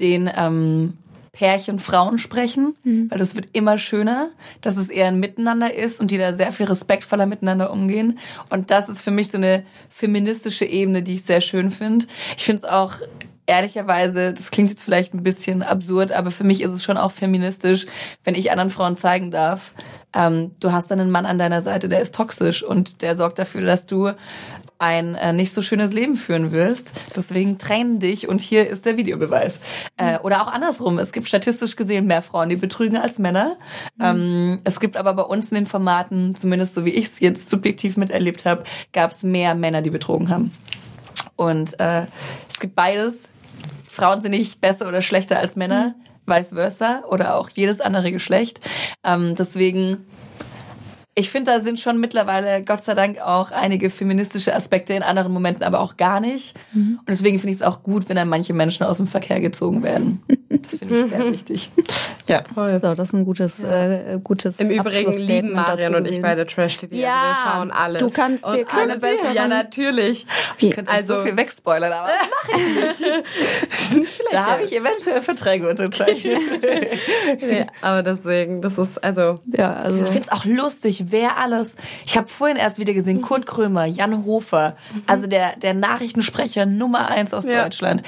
den ähm, Pärchen Frauen sprechen, weil das wird immer schöner, dass es eher ein Miteinander ist und die da sehr viel respektvoller miteinander umgehen. Und das ist für mich so eine feministische Ebene, die ich sehr schön finde. Ich finde es auch ehrlicherweise, das klingt jetzt vielleicht ein bisschen absurd, aber für mich ist es schon auch feministisch, wenn ich anderen Frauen zeigen darf, ähm, du hast dann einen Mann an deiner Seite, der ist toxisch und der sorgt dafür, dass du ein äh, nicht so schönes Leben führen wirst. Deswegen trenn dich und hier ist der Videobeweis. Äh, oder auch andersrum. Es gibt statistisch gesehen mehr Frauen, die betrügen als Männer. Ähm, es gibt aber bei uns in den Formaten, zumindest so wie ich es jetzt subjektiv miterlebt habe, gab es mehr Männer, die betrogen haben. Und äh, es gibt beides. Frauen sind nicht besser oder schlechter als Männer, vice versa, oder auch jedes andere Geschlecht. Ähm, deswegen, ich finde, da sind schon mittlerweile, Gott sei Dank, auch einige feministische Aspekte in anderen Momenten, aber auch gar nicht. Und deswegen finde ich es auch gut, wenn dann manche Menschen aus dem Verkehr gezogen werden. Das finde ich sehr wichtig. Ja. Voll. So, das ist ein gutes, äh, gutes Im Übrigen lieben dazu und ich beide Trash-TV. Ja, also wir schauen alles. du kannst dir keine alles, besseren- Ja, natürlich. Ich könnte also, Also- so viel wegspoilern, aber das mache ich nicht. da habe ich eventuell Verträge unterzeichnet. Nee, aber deswegen, das ist, also, Ja, also. Ich finde es auch lustig, wer alles. Ich habe vorhin erst wieder gesehen, Kurt Krömer, Jan Hofer, also der, der Nachrichtensprecher Nummer eins aus Ja. Deutschland.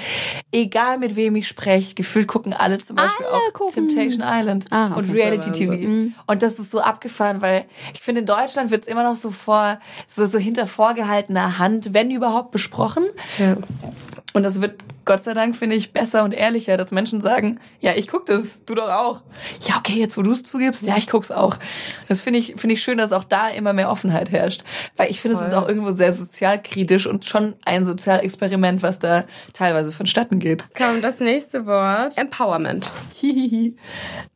Egal mit wem ich spreche, gefühlt gucken alle zum Beispiel Alle auch gucken. Temptation Island Ah, und Reality TV. Wahnsinn. Und das ist so abgefahren, weil ich finde, in Deutschland wird es immer noch so vor, so, so hinter vorgehaltener Hand, wenn überhaupt, besprochen. ja. Und das wird Gott sei Dank, finde ich, besser und ehrlicher, dass Menschen sagen, ja, ich guck das, du doch auch. Ja, okay, jetzt wo du es zugibst, ja, ich guck's auch. Das finde ich, finde ich schön, dass auch da immer mehr Offenheit herrscht. Weil ich finde, es ist auch irgendwo sehr sozialkritisch und schon ein Sozialexperiment, was da teilweise vonstatten geht. Komm, das nächste Wort. Empowerment. Hihihi.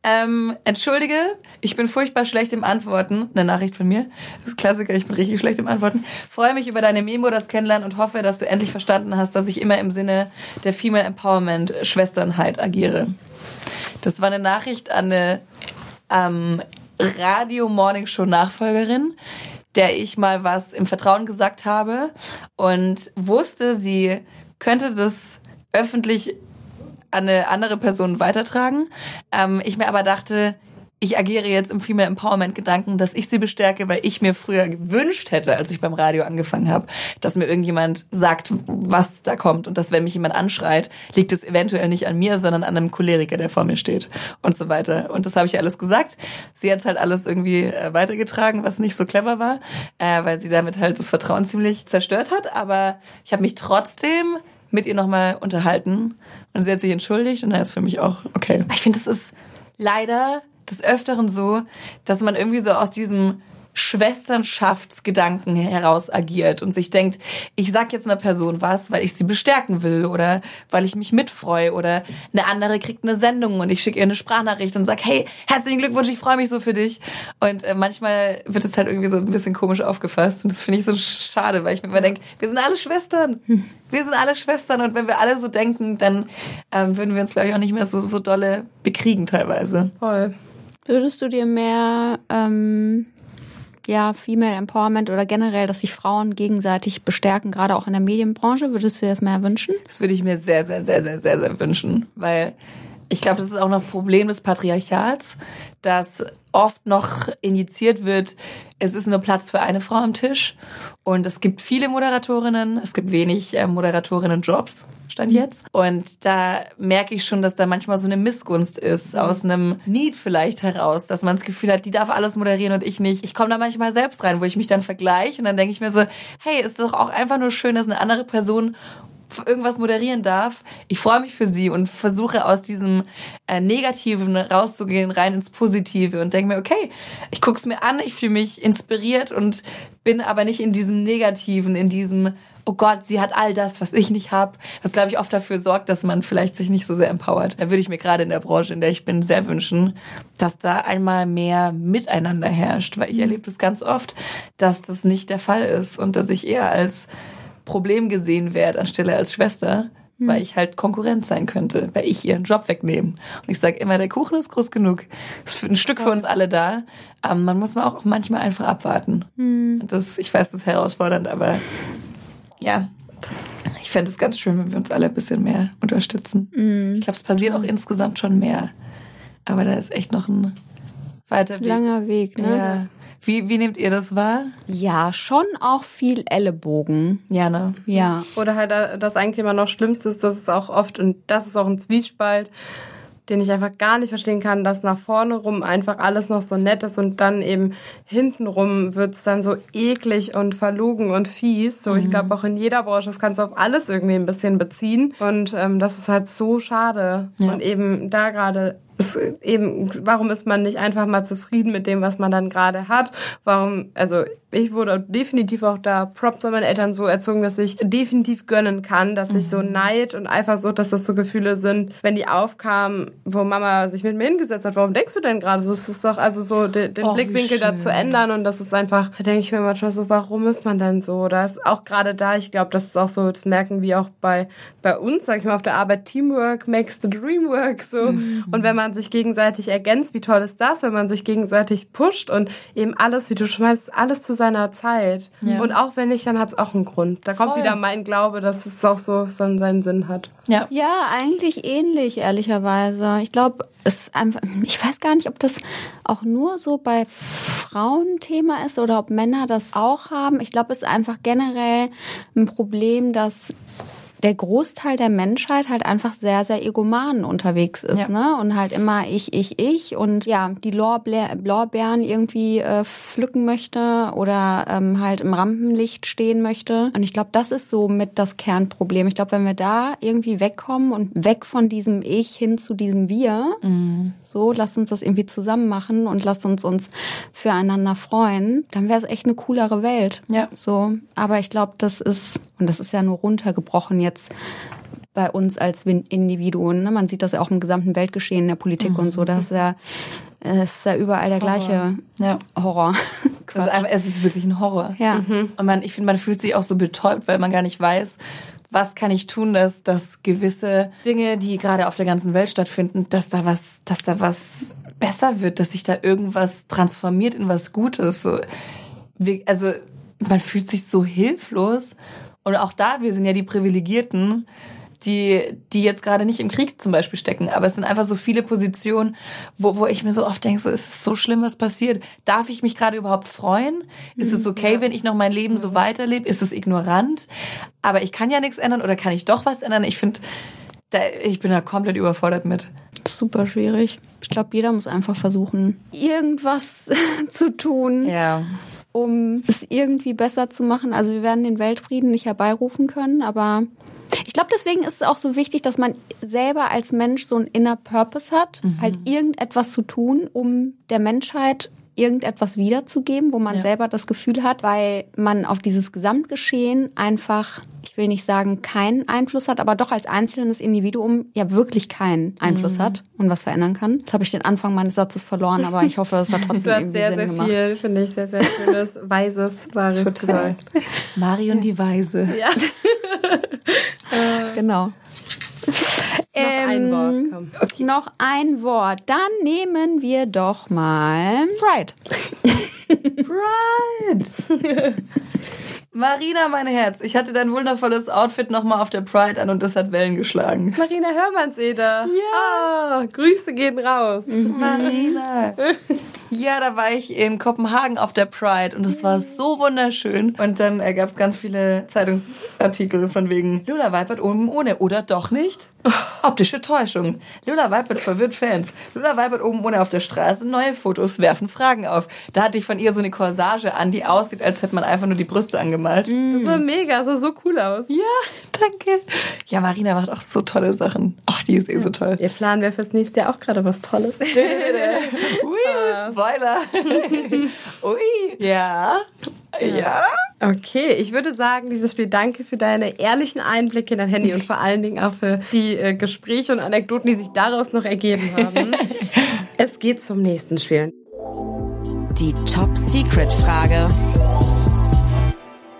ähm, entschuldige, ich bin furchtbar schlecht im Antworten. Eine Nachricht von mir. Das ist Klassiker, ich bin richtig schlecht im Antworten. Freue mich über deine Memo, das Kennenlernen und hoffe, dass du endlich verstanden hast, dass ich immer im Sinne der Female Empowerment Schwesternheit agiere. Das war eine Nachricht an eine ähm, Radio Morning Show Nachfolgerin, der ich mal was im Vertrauen gesagt habe und wusste, sie könnte das öffentlich an eine andere Person weitertragen. Ähm, ich mir aber dachte, ich agiere jetzt im Female Empowerment Gedanken, dass ich sie bestärke, weil ich mir früher gewünscht hätte, als ich beim Radio angefangen habe, dass mir irgendjemand sagt, was da kommt und dass wenn mich jemand anschreit, liegt es eventuell nicht an mir, sondern an einem Choleriker, der vor mir steht und so weiter. Und das habe ich alles gesagt. Sie hat halt alles irgendwie äh, weitergetragen, was nicht so clever war, äh, weil sie damit halt das Vertrauen ziemlich zerstört hat. Aber ich habe mich trotzdem mit ihr nochmal unterhalten und sie hat sich entschuldigt und dann ist für mich auch okay. Ich finde, es ist leider des Öfteren so, dass man irgendwie so aus diesem Schwesternschaftsgedanken heraus agiert und sich denkt, ich sag jetzt einer Person was, weil ich sie bestärken will oder weil ich mich mitfreue oder eine andere kriegt eine Sendung und ich schicke ihr eine Sprachnachricht und sag, hey, herzlichen Glückwunsch, ich freue mich so für dich. Und äh, manchmal wird es halt irgendwie so ein bisschen komisch aufgefasst und das finde ich so schade, weil ich mir immer denke, wir sind alle Schwestern. Wir sind alle Schwestern und wenn wir alle so denken, dann ähm, würden wir uns, glaube ich, auch nicht mehr so, so dolle bekriegen teilweise. Voll. Würdest du dir mehr, ähm, ja, Female Empowerment oder generell, dass sich Frauen gegenseitig bestärken, gerade auch in der Medienbranche, würdest du dir das mehr wünschen? Das würde ich mir sehr, sehr, sehr, sehr, sehr, sehr wünschen, weil ich glaube, das ist auch noch ein Problem des Patriarchats, dass oft noch injiziert wird, es ist nur Platz für eine Frau am Tisch und es gibt viele Moderatorinnen, es gibt wenig äh, Moderatorinnen-Jobs. Stand jetzt. Und da merke ich schon, dass da manchmal so eine Missgunst ist, aus einem Need vielleicht heraus, dass man das Gefühl hat, die darf alles moderieren und ich nicht. Ich komme da manchmal selbst rein, wo ich mich dann vergleiche und dann denke ich mir so, hey, ist doch auch einfach nur schön, dass eine andere Person irgendwas moderieren darf. Ich freue mich für sie und versuche aus diesem äh, Negativen rauszugehen, rein ins Positive und denke mir, okay, ich gucke es mir an, ich fühle mich inspiriert und bin aber nicht in diesem Negativen, in diesem, oh Gott, sie hat all das, was ich nicht habe. Das, glaube ich, oft dafür sorgt, dass man vielleicht sich nicht so sehr empowert. Da würde ich mir gerade in der Branche, in der ich bin, sehr wünschen, dass da einmal mehr Miteinander herrscht, weil ich erlebe das ganz oft, dass das nicht der Fall ist und dass ich eher als Problem gesehen werde, anstelle als Schwester, weil ich halt Konkurrent sein könnte, weil ich ihren Job wegnehme. Und ich sage immer, der Kuchen ist groß genug. Es ist ein Stück für uns alle da. Aber man muss man auch manchmal einfach abwarten. Und das, ich weiß, das ist herausfordernd, aber ja. Ich fände es ganz schön, wenn wir uns alle ein bisschen mehr unterstützen. Ich glaube, es passiert auch insgesamt schon mehr. Aber da ist echt noch ein weiter Weg. Langer Weg, ne? Ja. Wie, wie nehmt ihr das wahr? Ja, schon auch viel Ellenbogen. Jana. Ja. Oder halt äh, das eigentlich immer noch Schlimmste ist, dass es auch oft, und das ist auch ein Zwiespalt, den ich einfach gar nicht verstehen kann, dass nach vorne rum einfach alles noch so nett ist und dann eben hinten rum wird's dann so eklig und verlogen und fies. So, ich glaube auch in jeder Branche, das kannst du auf alles irgendwie ein bisschen beziehen. Und ähm, das ist halt so schade. Ja. Und eben da gerade ist eben, warum ist man nicht einfach mal zufrieden mit dem, was man dann gerade hat? Warum, also ich wurde definitiv auch da Props an meine Eltern so erzogen, dass ich definitiv gönnen kann, dass ich so Neid und Eifersucht, dass das so Gefühle sind, wenn die aufkamen, wo Mama sich mit mir hingesetzt hat, warum denkst du denn gerade so? Es ist doch also so den, den Oh, Blickwinkel da zu ändern und das ist einfach, da denke ich mir manchmal so, warum ist man denn so? Da ist auch gerade da, ich glaube, das ist auch so, das merken wir auch bei, bei uns, sag ich mal, auf der Arbeit, Teamwork makes the dream work, so. Und wenn man man sich gegenseitig ergänzt, wie toll ist das, wenn man sich gegenseitig pusht und eben alles, wie du schmeißt, alles zu seiner Zeit. Ja. Und auch wenn nicht, dann hat es auch einen Grund. Da kommt Voll. wieder mein Glaube, dass es auch so dann seinen Sinn hat. Ja. Ja, eigentlich ähnlich, ehrlicherweise. Ich glaube, es ist einfach, ich weiß gar nicht, ob das auch nur so bei Frauen Thema ist oder ob Männer das auch haben. Ich glaube, es ist einfach generell ein Problem, dass der Großteil der Menschheit halt einfach sehr, sehr egoman unterwegs ist, Ja. ne? Und halt immer ich, ich, ich und ja, die Lorbeer, Lorbeeren irgendwie äh, pflücken möchte oder ähm, halt im Rampenlicht stehen möchte. Und ich glaube, das ist so mit das Kernproblem. Ich glaube, wenn wir da irgendwie wegkommen und weg von diesem Ich hin zu diesem Wir, so, lasst uns das irgendwie zusammen machen und lasst uns uns füreinander freuen, dann wäre es echt eine coolere Welt. Ja. So, aber ich glaube, das ist, und das ist ja nur runtergebrochen jetzt bei uns als Individuen. Ne? Man sieht das ja auch im gesamten Weltgeschehen in der Politik und so. Das ist ja, ist ja überall der gleiche Ja. Horror. Ist einfach, es ist wirklich ein Horror. Ja. Und man, ich finde, man fühlt sich auch so betäubt, weil man gar nicht weiß, was kann ich tun, dass, dass gewisse Dinge, die gerade auf der ganzen Welt stattfinden, dass da was, dass da was besser wird, dass sich da irgendwas transformiert in was Gutes. So, wir, also man fühlt sich so hilflos. Und auch da, wir sind ja die Privilegierten, die, die jetzt gerade nicht im Krieg zum Beispiel stecken. Aber es sind einfach so viele Positionen, wo, wo ich mir so oft denke, so ist es so schlimm, was passiert. Darf ich mich gerade überhaupt freuen? Ist es okay, wenn ich noch mein Leben so weiterlebe? Ist es ignorant? Aber ich kann ja nichts ändern oder kann ich doch was ändern? Ich finde, ich bin da komplett überfordert mit. Super schwierig. Ich glaube, jeder muss einfach versuchen, irgendwas zu tun. Ja. Um es irgendwie besser zu machen. Also wir werden den Weltfrieden nicht herbeirufen können, aber ich glaube, deswegen ist es auch so wichtig, dass man selber als Mensch so einen Inner Purpose hat, halt irgendetwas zu tun, um der Menschheit irgendetwas wiederzugeben, wo man Ja. selber das Gefühl hat, weil man auf dieses Gesamtgeschehen einfach, ich will nicht sagen, keinen Einfluss hat, aber doch als einzelnes Individuum ja wirklich keinen Einfluss hat und was verändern kann. Jetzt habe ich den Anfang meines Satzes verloren, aber ich hoffe, es hat trotzdem Du hast sehr, Sinn sehr gemacht. viel, finde ich, sehr, sehr schönes, weises, wahres Total. gesagt. Marion die Weise. Ja. Genau. Noch ein Ähm, Wort, komm. Noch ein Wort. Dann nehmen wir doch mal Pride. Pride. Marina, mein Herz, ich hatte dein wundervolles Outfit nochmal auf der Pride an und das hat Wellen geschlagen. Marina Hörmannseder. Ja. Ah, Grüße gehen raus. Marina. Ja, da war ich in Kopenhagen auf der Pride und es war so wunderschön. Und dann äh, gab es ganz viele Zeitungsartikel von wegen Lula Weipert oben ohne oder doch nicht. Optische Täuschung. Lula Weipert verwirrt Fans. Lula Weipert oben ohne auf der Straße. Neue Fotos werfen Fragen auf. Da hatte ich von ihr so eine Corsage an, die aussieht, als hätte man einfach nur die Brüste angemalt. Das war mega, sah so cool aus. Ja, danke. Ja, Marina macht auch so tolle Sachen. Ach, die ist eh so toll. Ihr planen wir fürs nächste Jahr auch gerade was Tolles. Ui, Spoiler. Ui, ja. Ja. Okay, ich würde sagen, dieses Spiel danke für deine ehrlichen Einblicke in dein Handy und vor allen Dingen auch für die äh, Gespräche und Anekdoten, die sich daraus noch ergeben haben. es geht zum nächsten Spiel. Die Top-Secret-Frage.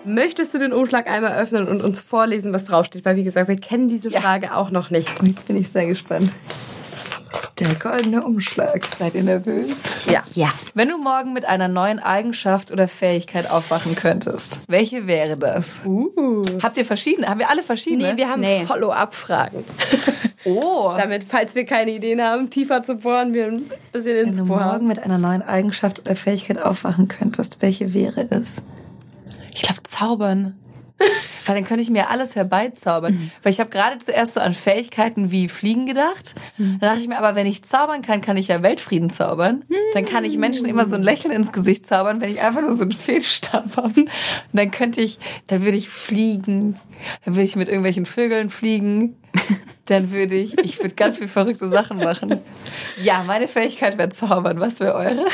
Möchtest du den Umschlag einmal öffnen und uns vorlesen, was draufsteht? Weil, wie gesagt, wir kennen diese Ja. Frage auch noch nicht. Jetzt bin ich sehr gespannt. Der goldene Umschlag. Seid ihr nervös? Ja. Ja. Wenn du morgen mit einer neuen Eigenschaft oder Fähigkeit aufwachen könntest, welche wäre das? Uh. Habt ihr verschiedene? Haben wir alle verschiedene? Nee, wir haben Nee. Follow-up-Fragen. oh. Damit, falls wir keine Ideen haben, tiefer zu bohren, wir ein bisschen Wenn ins du Bohr morgen haben. mit einer neuen Eigenschaft oder Fähigkeit aufwachen könntest, welche wäre es? Ich glaube, zaubern. Weil dann könnte ich mir alles herbeizaubern. Weil ich habe gerade zuerst so an Fähigkeiten wie Fliegen gedacht. Dann dachte ich mir, aber wenn ich zaubern kann, kann ich ja Weltfrieden zaubern. Dann kann ich Menschen immer so ein Lächeln ins Gesicht zaubern, wenn ich einfach nur so einen Fehlstab habe. Und dann könnte ich, dann würde ich fliegen. Dann würde ich mit irgendwelchen Vögeln fliegen. Dann würde ich, ich würde ganz viel verrückte Sachen machen. Ja, meine Fähigkeit wäre zaubern. Was wäre eure?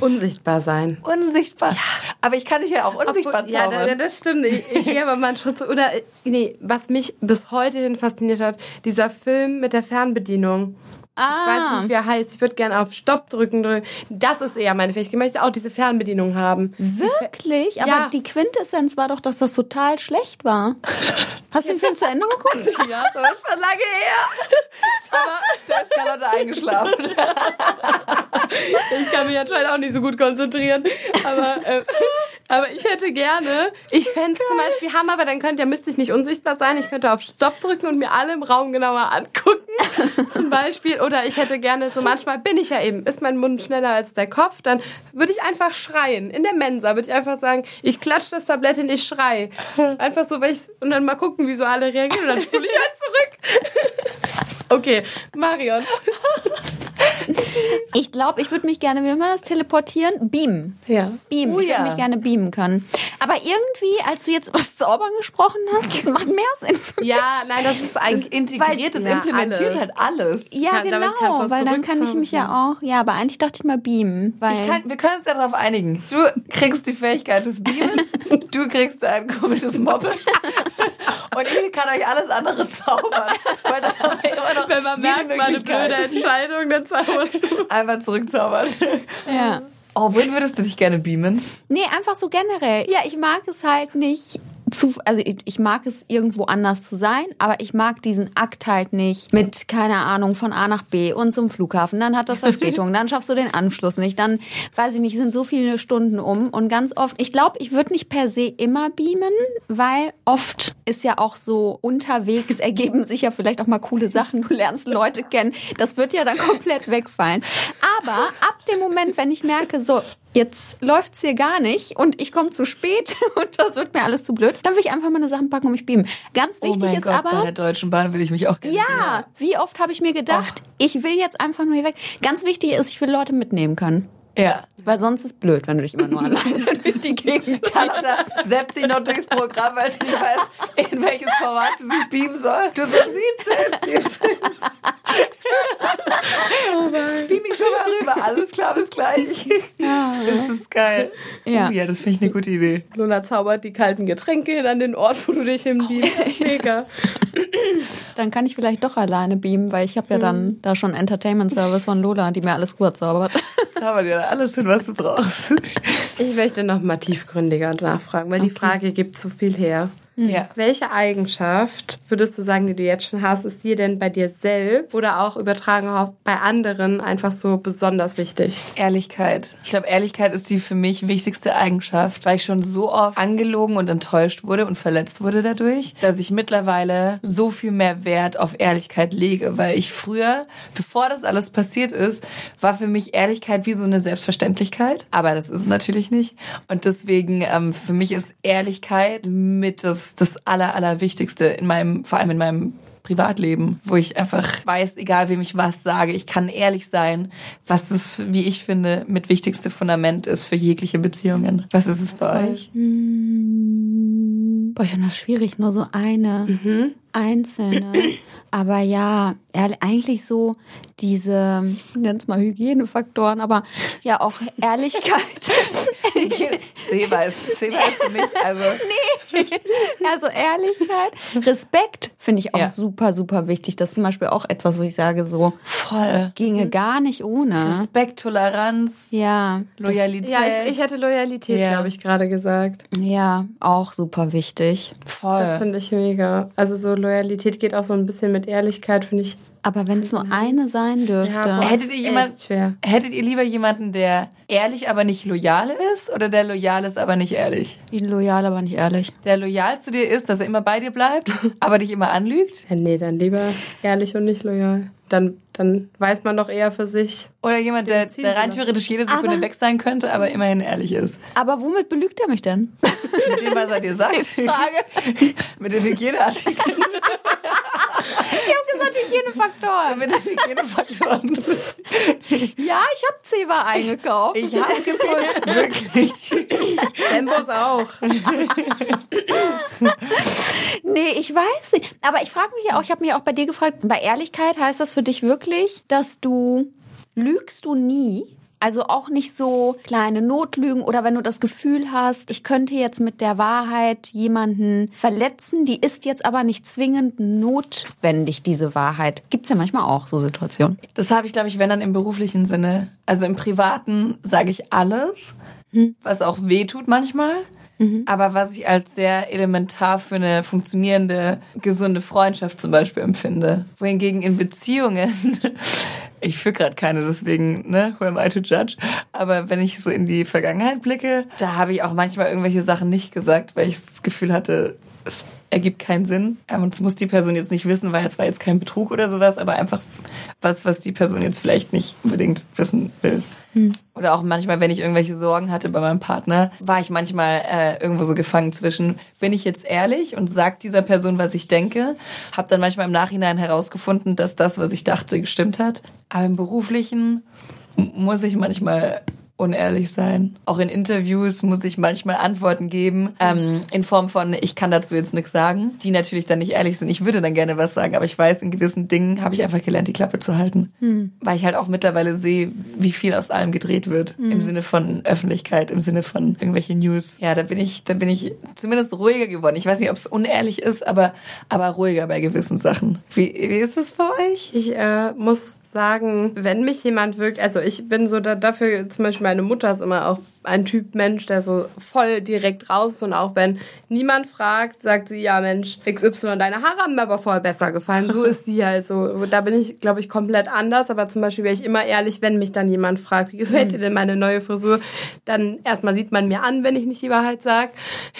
Unsichtbar sein. Unsichtbar. Aber ich kann dich ja auch unsichtbar Obwohl- ja, zaubern. da- das stimmt. Ich, ich gehe aber mal einen Schritt zu. Oder, äh, nee, was mich bis heute hin fasziniert hat, dieser Film mit der Fernbedienung. Jetzt weiß ich Ah. nicht, wie er heißt. Ich würde gerne auf Stopp drücken. drücken. Das ist eher meine Fähigkeit. Ich möchte auch diese Fernbedienung haben. Wirklich? Aber Ja. die Quintessenz war doch, dass das total schlecht war. Hast du den Film zu Ende geguckt? Ja, das war schon lange her. Aber da ist Carlotta eingeschlafen. Ich kann mich anscheinend auch nicht so gut konzentrieren. Aber, äh, aber ich hätte gerne, ich fände es zum Beispiel Hammer, weil dann könnte, ja, müsste ich nicht unsichtbar sein. Ich könnte auf Stopp drücken und mir alle im Raum genauer angucken. Zum Beispiel. Oder ich hätte gerne, so manchmal bin ich ja eben, ist mein Mund schneller als der Kopf, dann würde ich einfach schreien. In der Mensa würde ich einfach sagen, ich klatsche das Tablett und ich schrei. Einfach so, weil ich, und dann mal gucken, wie so alle reagieren und dann spule ich halt zurück. Okay, Marion. Ich glaube, ich würde mich gerne, wie man das, teleportieren? Beamen. Ja. Beamen. Oh ich würde ja. mich gerne beamen können. Aber irgendwie, als du jetzt über Zaubern gesprochen hast, das macht mehr Sinn für mich. Ja, nein, das ist Das eigentlich. integriert, das ja, implementiert alles. halt alles. Ja, Ja, genau, weil dann kann ich mich ja auch, ja, aber eigentlich dachte ich mal beamen, weil Ich kann, wir können uns ja darauf einigen. Du kriegst die Fähigkeit des Beamens, du kriegst ein komisches Moped und ich kann euch alles andere zaubern. Weil dann haben wir immer noch Wenn man merkt, meine Möglichkeit. blöde Entscheidung, dann zauberst du. Einfach zurückzaubern. ja. Oh, wohin würdest du dich gerne beamen? Nee, einfach so generell. Ja, ich mag es halt nicht zu, also ich, ich mag es irgendwo anders zu sein, aber ich mag diesen Akt halt nicht mit, keine Ahnung, von A nach B und zum Flughafen. Dann hat das Verspätung, dann schaffst du den Anschluss nicht, dann, weiß ich nicht, sind so viele Stunden um und ganz oft, ich glaube, ich würde nicht per se immer beamen, weil oft ist ja auch so unterwegs ergeben sich ja vielleicht auch mal coole Sachen, du lernst Leute kennen, das wird ja dann komplett wegfallen. Aber ab dem Moment, wenn ich merke, so, jetzt läuft's hier gar nicht und ich komme zu spät und das wird mir alles zu blöd, dann will ich einfach meine Sachen packen und mich beamen. Ganz Oh wichtig mein ist Gott, bei aber, der Deutschen Bahn würde ich mich auch gerne ja, wie oft habe ich mir gedacht, ich will jetzt einfach nur hier weg. Ganz wichtig ist, ich will Leute mitnehmen können. Ja. Weil sonst ist blöd, wenn du dich immer nur alleine durch die Gegend Carlotta seppt sich noch durchs Programm, weil sie nicht weiß, in welches Format sie sich beamen soll. Du so 17, 17. Beam mich schon mal rüber. Alles klar, bis gleich. Das ist geil. Ja. Oh, ja, das finde ich eine gute Idee. Luna zaubert die kalten Getränke hin an den Ort, wo du dich hinbeamst. Mega. Dann kann ich vielleicht doch alleine beamen, weil ich habe ja dann da schon Entertainment Service von Lola, die mir alles rüberzaubert. Zauber dir da alles hin, was du brauchst. Ich möchte noch mal tiefgründiger nachfragen, weil die Frage gibt zu viel her. Ja. Welche Eigenschaft würdest du sagen, die du jetzt schon hast, ist dir denn bei dir selbst oder auch übertragen auf bei anderen einfach so besonders wichtig? Ehrlichkeit. Ich glaube, Ehrlichkeit ist die für mich wichtigste Eigenschaft, weil ich schon so oft angelogen und enttäuscht wurde und verletzt wurde dadurch, dass ich mittlerweile so viel mehr Wert auf Ehrlichkeit lege, weil ich früher, bevor das alles passiert ist, war für mich Ehrlichkeit wie so eine Selbstverständlichkeit, aber das ist es natürlich nicht und deswegen ähm, für mich ist Ehrlichkeit mit das das aller allerwichtigste in meinem vor allem in meinem Privatleben, wo ich einfach weiß, egal wem ich was sage, ich kann ehrlich sein, was das, wie ich finde, mit wichtigste Fundament ist für jegliche Beziehungen. Was ist es bei euch? Boah, ich finde das schwierig, nur so eine einzelne. Aber ja, eigentlich so diese, ich nenne es mal Hygienefaktoren, aber ja auch Ehrlichkeit. Zeba ist, Zeba ist für mich, also also Ehrlichkeit, Respekt finde ich auch Ja. super, super wichtig. Das ist zum Beispiel auch etwas, wo ich sage, so voll. ginge gar nicht ohne. Respekt, Toleranz, Ja, Loyalität. Ja, ich, ich hätte Loyalität, Ja. glaube ich, gerade gesagt. ja, auch super wichtig. voll. Das finde ich mega. Also so Loyalität geht auch so ein bisschen mit Ehrlichkeit, finde ich. Aber wenn es nur eine sein dürfte. Ja, boah, Hättet ist ihr jemand- schwer. Hättet ihr lieber jemanden, der ehrlich, aber nicht loyal ist, oder der loyal ist, aber nicht ehrlich? ihn loyal, aber nicht ehrlich. Der loyal zu dir ist, dass er immer bei dir bleibt, aber dich immer anlügt? Ja, nee, dann lieber ehrlich und nicht loyal. Dann, dann weiß man doch eher für sich. Oder jemand, der, der rein theoretisch jede Sekunde Aber- weg sein könnte, aber immerhin ehrlich ist? Aber womit belügt er mich denn? Mit dem, was er dir sagt. Frage. Mit den Hygieneartikeln. Ich habe gesagt Hygienefaktoren. Mit den Hygienefaktoren. Ja, ich habe Zewa eingekauft. Ich habe gefunden, wirklich. Tempos auch. Nee, ich weiß nicht. Aber ich frage mich ja auch, ich habe mich auch bei dir gefragt, bei Ehrlichkeit heißt das für dich wirklich, dass du lügst du nie? Also auch nicht so kleine Notlügen oder wenn du das Gefühl hast, ich könnte jetzt mit der Wahrheit jemanden verletzen, die ist jetzt aber nicht zwingend notwendig, diese Wahrheit. Gibt's ja manchmal auch so Situationen. Das habe ich, glaube ich, wenn dann im beruflichen Sinne. Also im Privaten sage ich alles, was auch weh tut manchmal. Aber was ich als sehr elementar für eine funktionierende, gesunde Freundschaft zum Beispiel empfinde. Wohingegen in Beziehungen, ich führe gerade keine, deswegen, ne, who am I to judge? Aber wenn ich so in die Vergangenheit blicke, da habe ich auch manchmal irgendwelche Sachen nicht gesagt, weil ich das Gefühl hatte, es ergibt keinen Sinn. Ähm, Und das muss die Person jetzt nicht wissen, weil es war jetzt kein Betrug oder sowas, aber einfach was, was die Person jetzt vielleicht nicht unbedingt wissen will. Oder auch manchmal, wenn ich irgendwelche Sorgen hatte bei meinem Partner, war ich manchmal äh, irgendwo so gefangen zwischen, bin ich jetzt ehrlich und sag dieser Person, was ich denke, habe dann manchmal im Nachhinein herausgefunden, dass das, was ich dachte, gestimmt hat. Aber im beruflichen muss ich manchmal unehrlich sein. Auch in Interviews muss ich manchmal Antworten geben, ähm, in Form von, ich kann dazu jetzt nichts sagen, die natürlich dann nicht ehrlich sind. Ich würde dann gerne was sagen, aber ich weiß, in gewissen Dingen habe ich einfach gelernt, die Klappe zu halten. Weil ich halt auch mittlerweile sehe, wie viel aus allem gedreht wird. Im Sinne von Öffentlichkeit, im Sinne von irgendwelche News. Ja, da bin ich, da bin ich zumindest ruhiger geworden. Ich weiß nicht, ob es unehrlich ist, aber, aber ruhiger bei gewissen Sachen. Wie, wie ist es bei euch? Ich äh, muss sagen, wenn mich jemand wirkt, also ich bin so da, dafür, zum Beispiel meine Mutter ist immer auch ein Typ Mensch, der so voll direkt raus ist und auch wenn niemand fragt, sagt sie, ja Mensch, XY, deine Haare haben mir aber vorher besser gefallen. So ist sie halt so. Da bin ich, glaube ich, komplett anders, aber zum Beispiel wäre ich immer ehrlich, wenn mich dann jemand fragt, wie gefällt dir denn meine neue Frisur, dann erstmal sieht man mir an, wenn ich nicht die Wahrheit sage.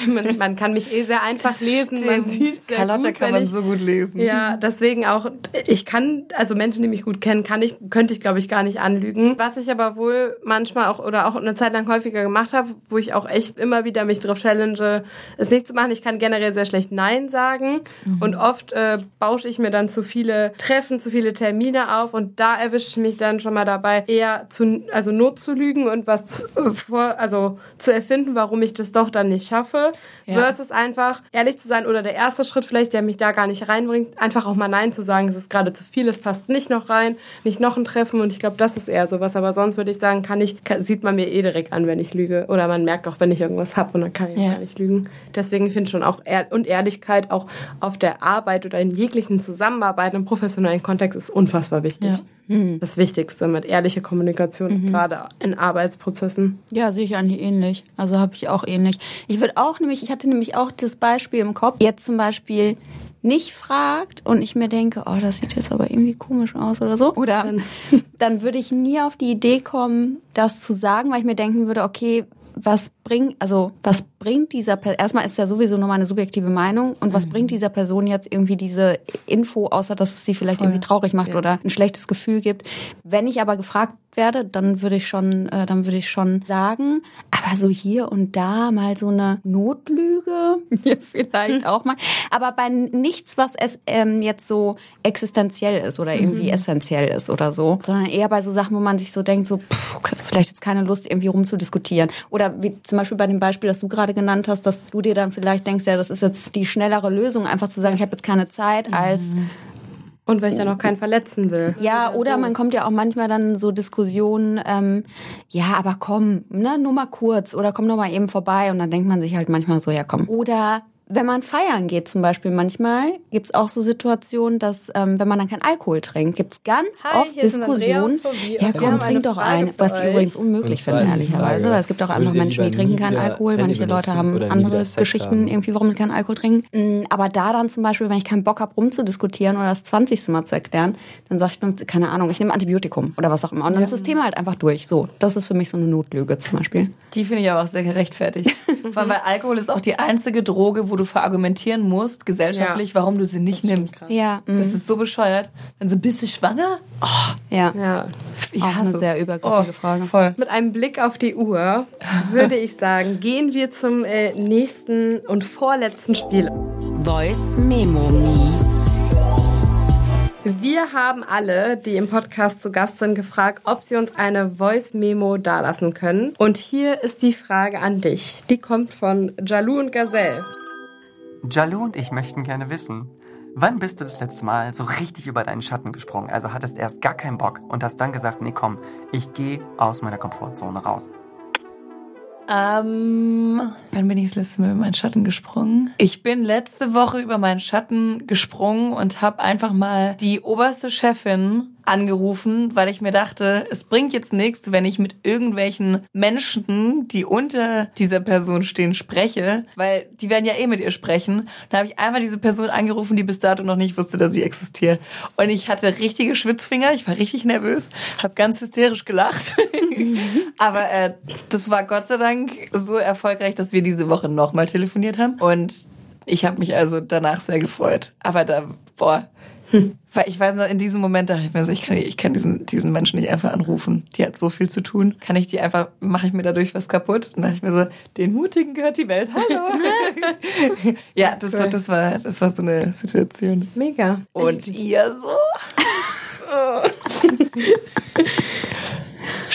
Man, man kann mich eh sehr einfach lesen, man sieht sehr Carlotta gut, kann man ich, so gut lesen. ja, deswegen auch, ich kann, also Menschen, die mich gut kennen, kann ich, könnte ich, glaube ich, gar nicht anlügen. Was ich aber wohl manchmal auch oder auch eine Zeit lang häufiger gemacht habe, wo ich auch echt immer wieder mich drauf challenge, es nicht zu machen. Ich kann generell sehr schlecht Nein sagen. Und oft äh, bausche ich mir dann zu viele Treffen, zu viele Termine auf. Und da erwische ich mich dann schon mal dabei, eher zu, also Not zu lügen und was äh, vor, also zu erfinden, warum ich das doch dann nicht schaffe, Ja. versus einfach ehrlich zu sein oder der erste Schritt vielleicht, der mich da gar nicht reinbringt, einfach auch mal Nein zu sagen, es ist gerade zu viel, es passt nicht noch rein, nicht noch ein Treffen. Und ich glaube, das ist eher sowas, aber sonst würde ich sagen, kann ich, sieht man mir eh direkt an, wenn ich lüge oder man merkt auch, wenn ich irgendwas hab und dann kann ich Ja. gar nicht lügen. Deswegen finde ich schon auch Ehr und Ehrlichkeit auch auf der Arbeit oder in jeglichen Zusammenarbeit im professionellen Kontext ist unfassbar wichtig. Das Wichtigste mit ehrlicher Kommunikation, gerade in Arbeitsprozessen. Ja, sehe ich eigentlich ähnlich. Also habe ich auch ähnlich. Ich würde auch nämlich, ich hatte nämlich auch das Beispiel im Kopf, jetzt zum Beispiel nicht fragt und ich mir denke, oh, das sieht jetzt aber irgendwie komisch aus oder so. Oder dann würde ich nie auf die Idee kommen, das zu sagen, weil ich mir denken würde, okay, was bringt, also was bringt dieser Person, erstmal ist ja sowieso nur meine subjektive Meinung. Und was bringt dieser Person jetzt irgendwie diese Info, außer dass es sie vielleicht irgendwie traurig macht oder ein schlechtes Gefühl gibt. Wenn ich aber gefragt werde, dann würde ich schon, äh, dann würde ich schon sagen, aber so hier und da mal so eine Notlüge, ja, vielleicht auch mal, aber bei nichts, was es ähm, jetzt so existenziell ist oder irgendwie essentiell ist oder so, sondern eher bei so Sachen, wo man sich so denkt, so pff, vielleicht jetzt keine Lust irgendwie rumzudiskutieren. Oder wie zum Beispiel bei dem Beispiel, das du gerade genannt hast, dass du dir dann vielleicht denkst, ja, das ist jetzt die schnellere Lösung, einfach zu sagen, ich habe jetzt keine Zeit, als Und weil ich dann auch keinen verletzen will. ja, oder so. man kommt ja auch manchmal dann so Diskussionen, ähm, ja, aber komm, ne, nur mal kurz oder komm nur mal eben vorbei und dann denkt man sich halt manchmal so, ja komm. Oder wenn man feiern geht zum Beispiel, manchmal gibt's auch so Situationen, dass ähm, wenn man dann keinen Alkohol trinkt, gibt's ganz Hi, oft Diskussionen. Ja komm, trink doch ein, was ich übrigens unmöglich finde, ehrlicherweise, weil es gibt auch ihr Menschen, die trinken keinen Alkohol, manche Leute haben andere Geschichten haben? irgendwie, warum sie keinen Alkohol trinken. Mm, Aber da dann zum Beispiel, wenn ich keinen Bock habe, rumzudiskutieren oder das 20. Mal zu erklären, dann sage ich dann, keine Ahnung, ich nehme Antibiotikum oder was auch immer. Und dann ist das Thema halt einfach durch. So, das ist für mich so eine Notlüge zum Beispiel. Die finde ich aber auch sehr gerechtfertigt. Vor allem, weil Alkohol ist auch die einzige Droge, wo du verargumentieren musst, gesellschaftlich, warum du sie nicht nimmst. Ja, Das mm, ist so bescheuert. Dann so, bist du schwanger? ja. Ja. Ich Auch hasse eine sehr übergriffige oh, Frage. Voll. Mit einem Blick auf die Uhr würde ich sagen, gehen wir zum äh, nächsten und vorletzten Spiel. Voice Memo Me. Wir haben alle, die im Podcast zu Gast sind, gefragt, ob sie uns eine Voice-Memo dalassen können. Und hier ist die Frage an dich. Die kommt von Jalou und Gazelle. Jalou und ich möchten gerne wissen, Wann bist du das letzte Mal so richtig über deinen Schatten gesprungen? Also hattest erst gar keinen Bock und hast dann gesagt, nee komm, ich gehe aus meiner Komfortzone raus. Ähm, wann bin ich das letzte Mal über meinen Schatten gesprungen? Ich bin letzte Woche über meinen Schatten gesprungen und habe einfach mal die oberste Chefin angerufen, weil ich mir dachte, es bringt jetzt nichts, wenn ich mit irgendwelchen Menschen, die unter dieser Person stehen, spreche, weil die werden ja eh mit ihr sprechen. Dann habe ich einfach diese Person angerufen, die bis dato noch nicht wusste, dass sie existiert. Und ich hatte richtige Schwitzfinger, ich war richtig nervös, habe ganz hysterisch gelacht. Aber äh, das war Gott sei Dank so erfolgreich, dass wir diese Woche nochmal telefoniert haben. Und ich habe mich also danach sehr gefreut. Aber da, boah, weil ich weiß noch, in diesem Moment dachte ich mir so, ich kann, ich kann diesen, diesen Menschen nicht einfach anrufen. Die hat so viel zu tun. Kann ich die einfach, mache ich mir dadurch was kaputt? Und dachte ich mir so, den Mutigen gehört die Welt. Hallo. ja, das, war, das war, das war so eine Situation. Mega. Und ihr so?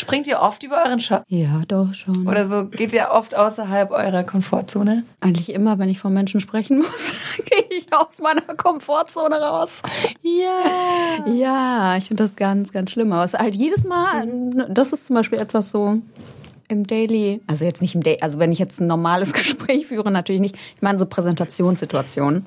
Springt ihr oft über euren Schatten? Ja, doch schon. Oder so geht ihr oft außerhalb eurer Komfortzone? Eigentlich immer, wenn ich von Menschen sprechen muss, gehe ich aus meiner Komfortzone raus. Ja. Ja, ich finde das ganz, ganz schlimm. Aber es ist halt jedes Mal, das ist zum Beispiel etwas so im Daily, also jetzt nicht im Daily, also wenn ich jetzt ein normales Gespräch führe, natürlich nicht. Ich meine so Präsentationssituationen.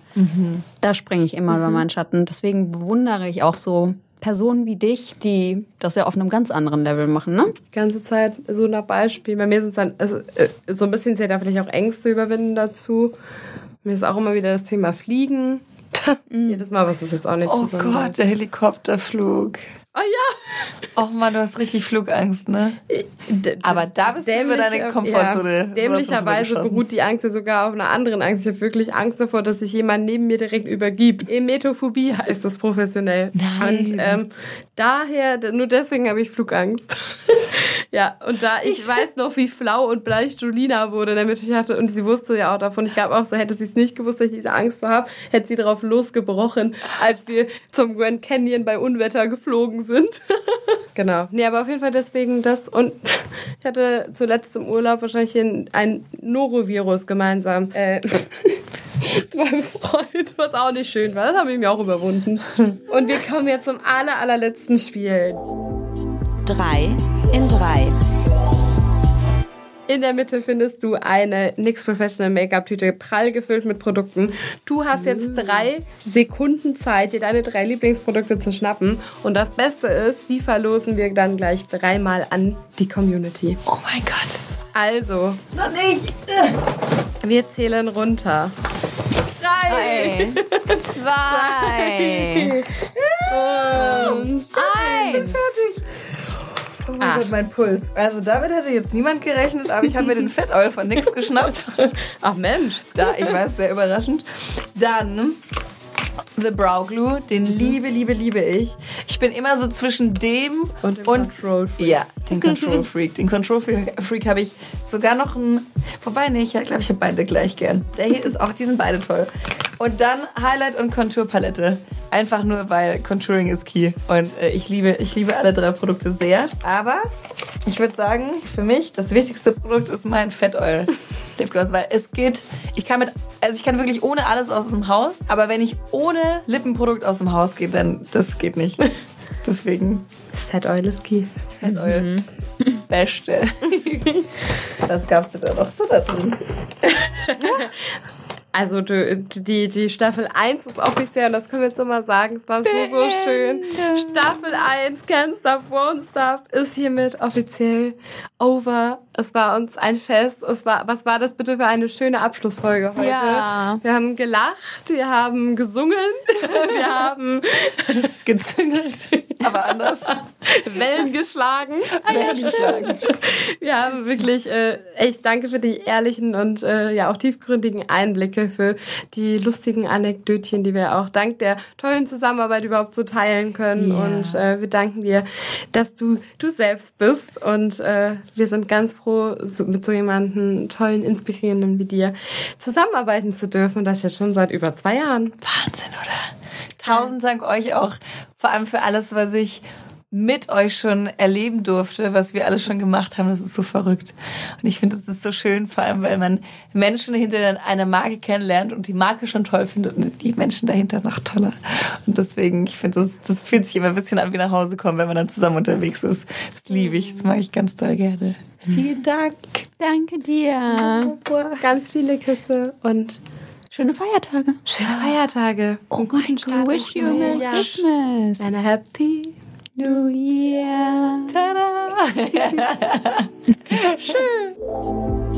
Da springe ich immer über meinen Schatten. Deswegen bewundere ich auch so Personen wie dich, die das ja auf einem ganz anderen Level machen, ne? Die ganze Zeit so nach Beispiel. Bei mir sind es dann, also, äh, so ein bisschen zählt da vielleicht auch Ängste überwinden dazu. Mir ist auch immer wieder das Thema Fliegen. Jedes Mal, was ist jetzt auch nicht Oh zusammen. Gott, der Helikopterflug. Oh ja! Och man, du hast richtig Flugangst, ne? Aber da bist du über deine Komfortzone. Ja, dämlicherweise beruht die Angst ja sogar auf einer anderen Angst. Ich habe wirklich Angst davor, dass sich jemand neben mir direkt übergibt. Emetophobie heißt das professionell. Nein. Und ähm, daher, nur deswegen habe ich Flugangst. ja, und da ich weiß noch, wie flau und bleich Julina wurde, damit ich hatte, und sie wusste ja auch davon. Ich glaube auch so, hätte sie es nicht gewusst, dass ich diese Angst so habe, hätte sie darauf losgebrochen, als wir zum Grand Canyon bei Unwetter geflogen sind. Genau. Nee, aber auf jeden Fall deswegen das. Und ich hatte zuletzt im Urlaub wahrscheinlich ein, ein Norovirus gemeinsam. Äh, mit meinem Freund, was auch nicht schön war. Das habe ich mir auch überwunden. Und wir kommen jetzt zum aller, allerletzten Spiel. Drei in drei. In der Mitte findest du eine NYX Professional Make-up-Tüte prall gefüllt mit Produkten. Du hast jetzt drei Sekunden Zeit, dir deine drei Lieblingsprodukte zu schnappen. Und das Beste ist, die verlosen wir dann gleich dreimal an die Community. Oh mein Gott. Also, Noch nicht. wir zählen runter. Drei, Zwei. und Eins. Oh mein Gott, mein Puls. Also damit hätte jetzt niemand gerechnet, aber ich habe mir den Fettoil von nix geschnappt. Ach Mensch. Da, ich weiß, sehr überraschend. Dann The Brow Glue, den liebe, liebe, liebe ich. Ich bin immer so zwischen dem Und dem Control Freak. Ja, den Control Freak. Den Control Freak, Freak habe ich sogar noch ein. Wobei, nee, ich glaube, ich habe beide gleich gern. Der hier ist auch, die sind beide toll. Und dann Highlight und Contour-Palette. Einfach nur, weil Contouring ist key. Und äh, ich, liebe, ich liebe alle drei Produkte sehr. Aber ich würde sagen, für mich das wichtigste Produkt ist mein Fettoil Lipgloss, weil es geht, ich kann mit, also ich kann wirklich ohne alles aus dem Haus, aber wenn ich ohne Lippenprodukt aus dem Haus gehe, dann das geht nicht. Deswegen Fat Oil ist key. Fettoil. Beste. Was gab's denn da noch so da drin? Also du, die, die Staffel 1 ist offiziell, und das können wir jetzt nochmal sagen, es war so, so schön. Staffel 1, Can't Stop, Won't Stop, ist hiermit offiziell over. Es war uns ein Fest. Es war, was war das bitte für eine schöne Abschlussfolge heute? Ja. Wir haben gelacht, wir haben gesungen, wir haben Gezüngelt, aber anders. Wellen geschlagen. Wellen geschlagen. Wir haben wirklich äh, echt danke für die ehrlichen und äh, ja auch tiefgründigen Einblicke, für die lustigen Anekdötchen, die wir auch dank der tollen Zusammenarbeit überhaupt so teilen können. Ja. Und äh, wir danken dir, dass du du selbst bist. Und äh, wir sind ganz froh, so, mit so jemandem tollen, inspirierenden wie dir zusammenarbeiten zu dürfen. Das jetzt schon seit über zwei Jahren. Wahnsinn, oder? Tausend Dank euch auch. Vor allem für alles, was ich mit euch schon erleben durfte, was wir alles schon gemacht haben. Das ist so verrückt. Und ich finde, das ist so schön, vor allem, weil man Menschen hinter einer Marke kennenlernt und die Marke schon toll findet und die Menschen dahinter noch toller. Und deswegen, ich finde, das, das fühlt sich immer ein bisschen an wie nach Hause kommen, wenn man dann zusammen unterwegs ist. Das liebe ich. Das mag ich ganz toll gerne. Vielen Dank. Danke dir. Ganz viele Küsse und Schöne Feiertage. schöne Feiertage. Oh mein Gott, wish you a Merry. Christmas. Eine Happy New Year. Tada! Schön.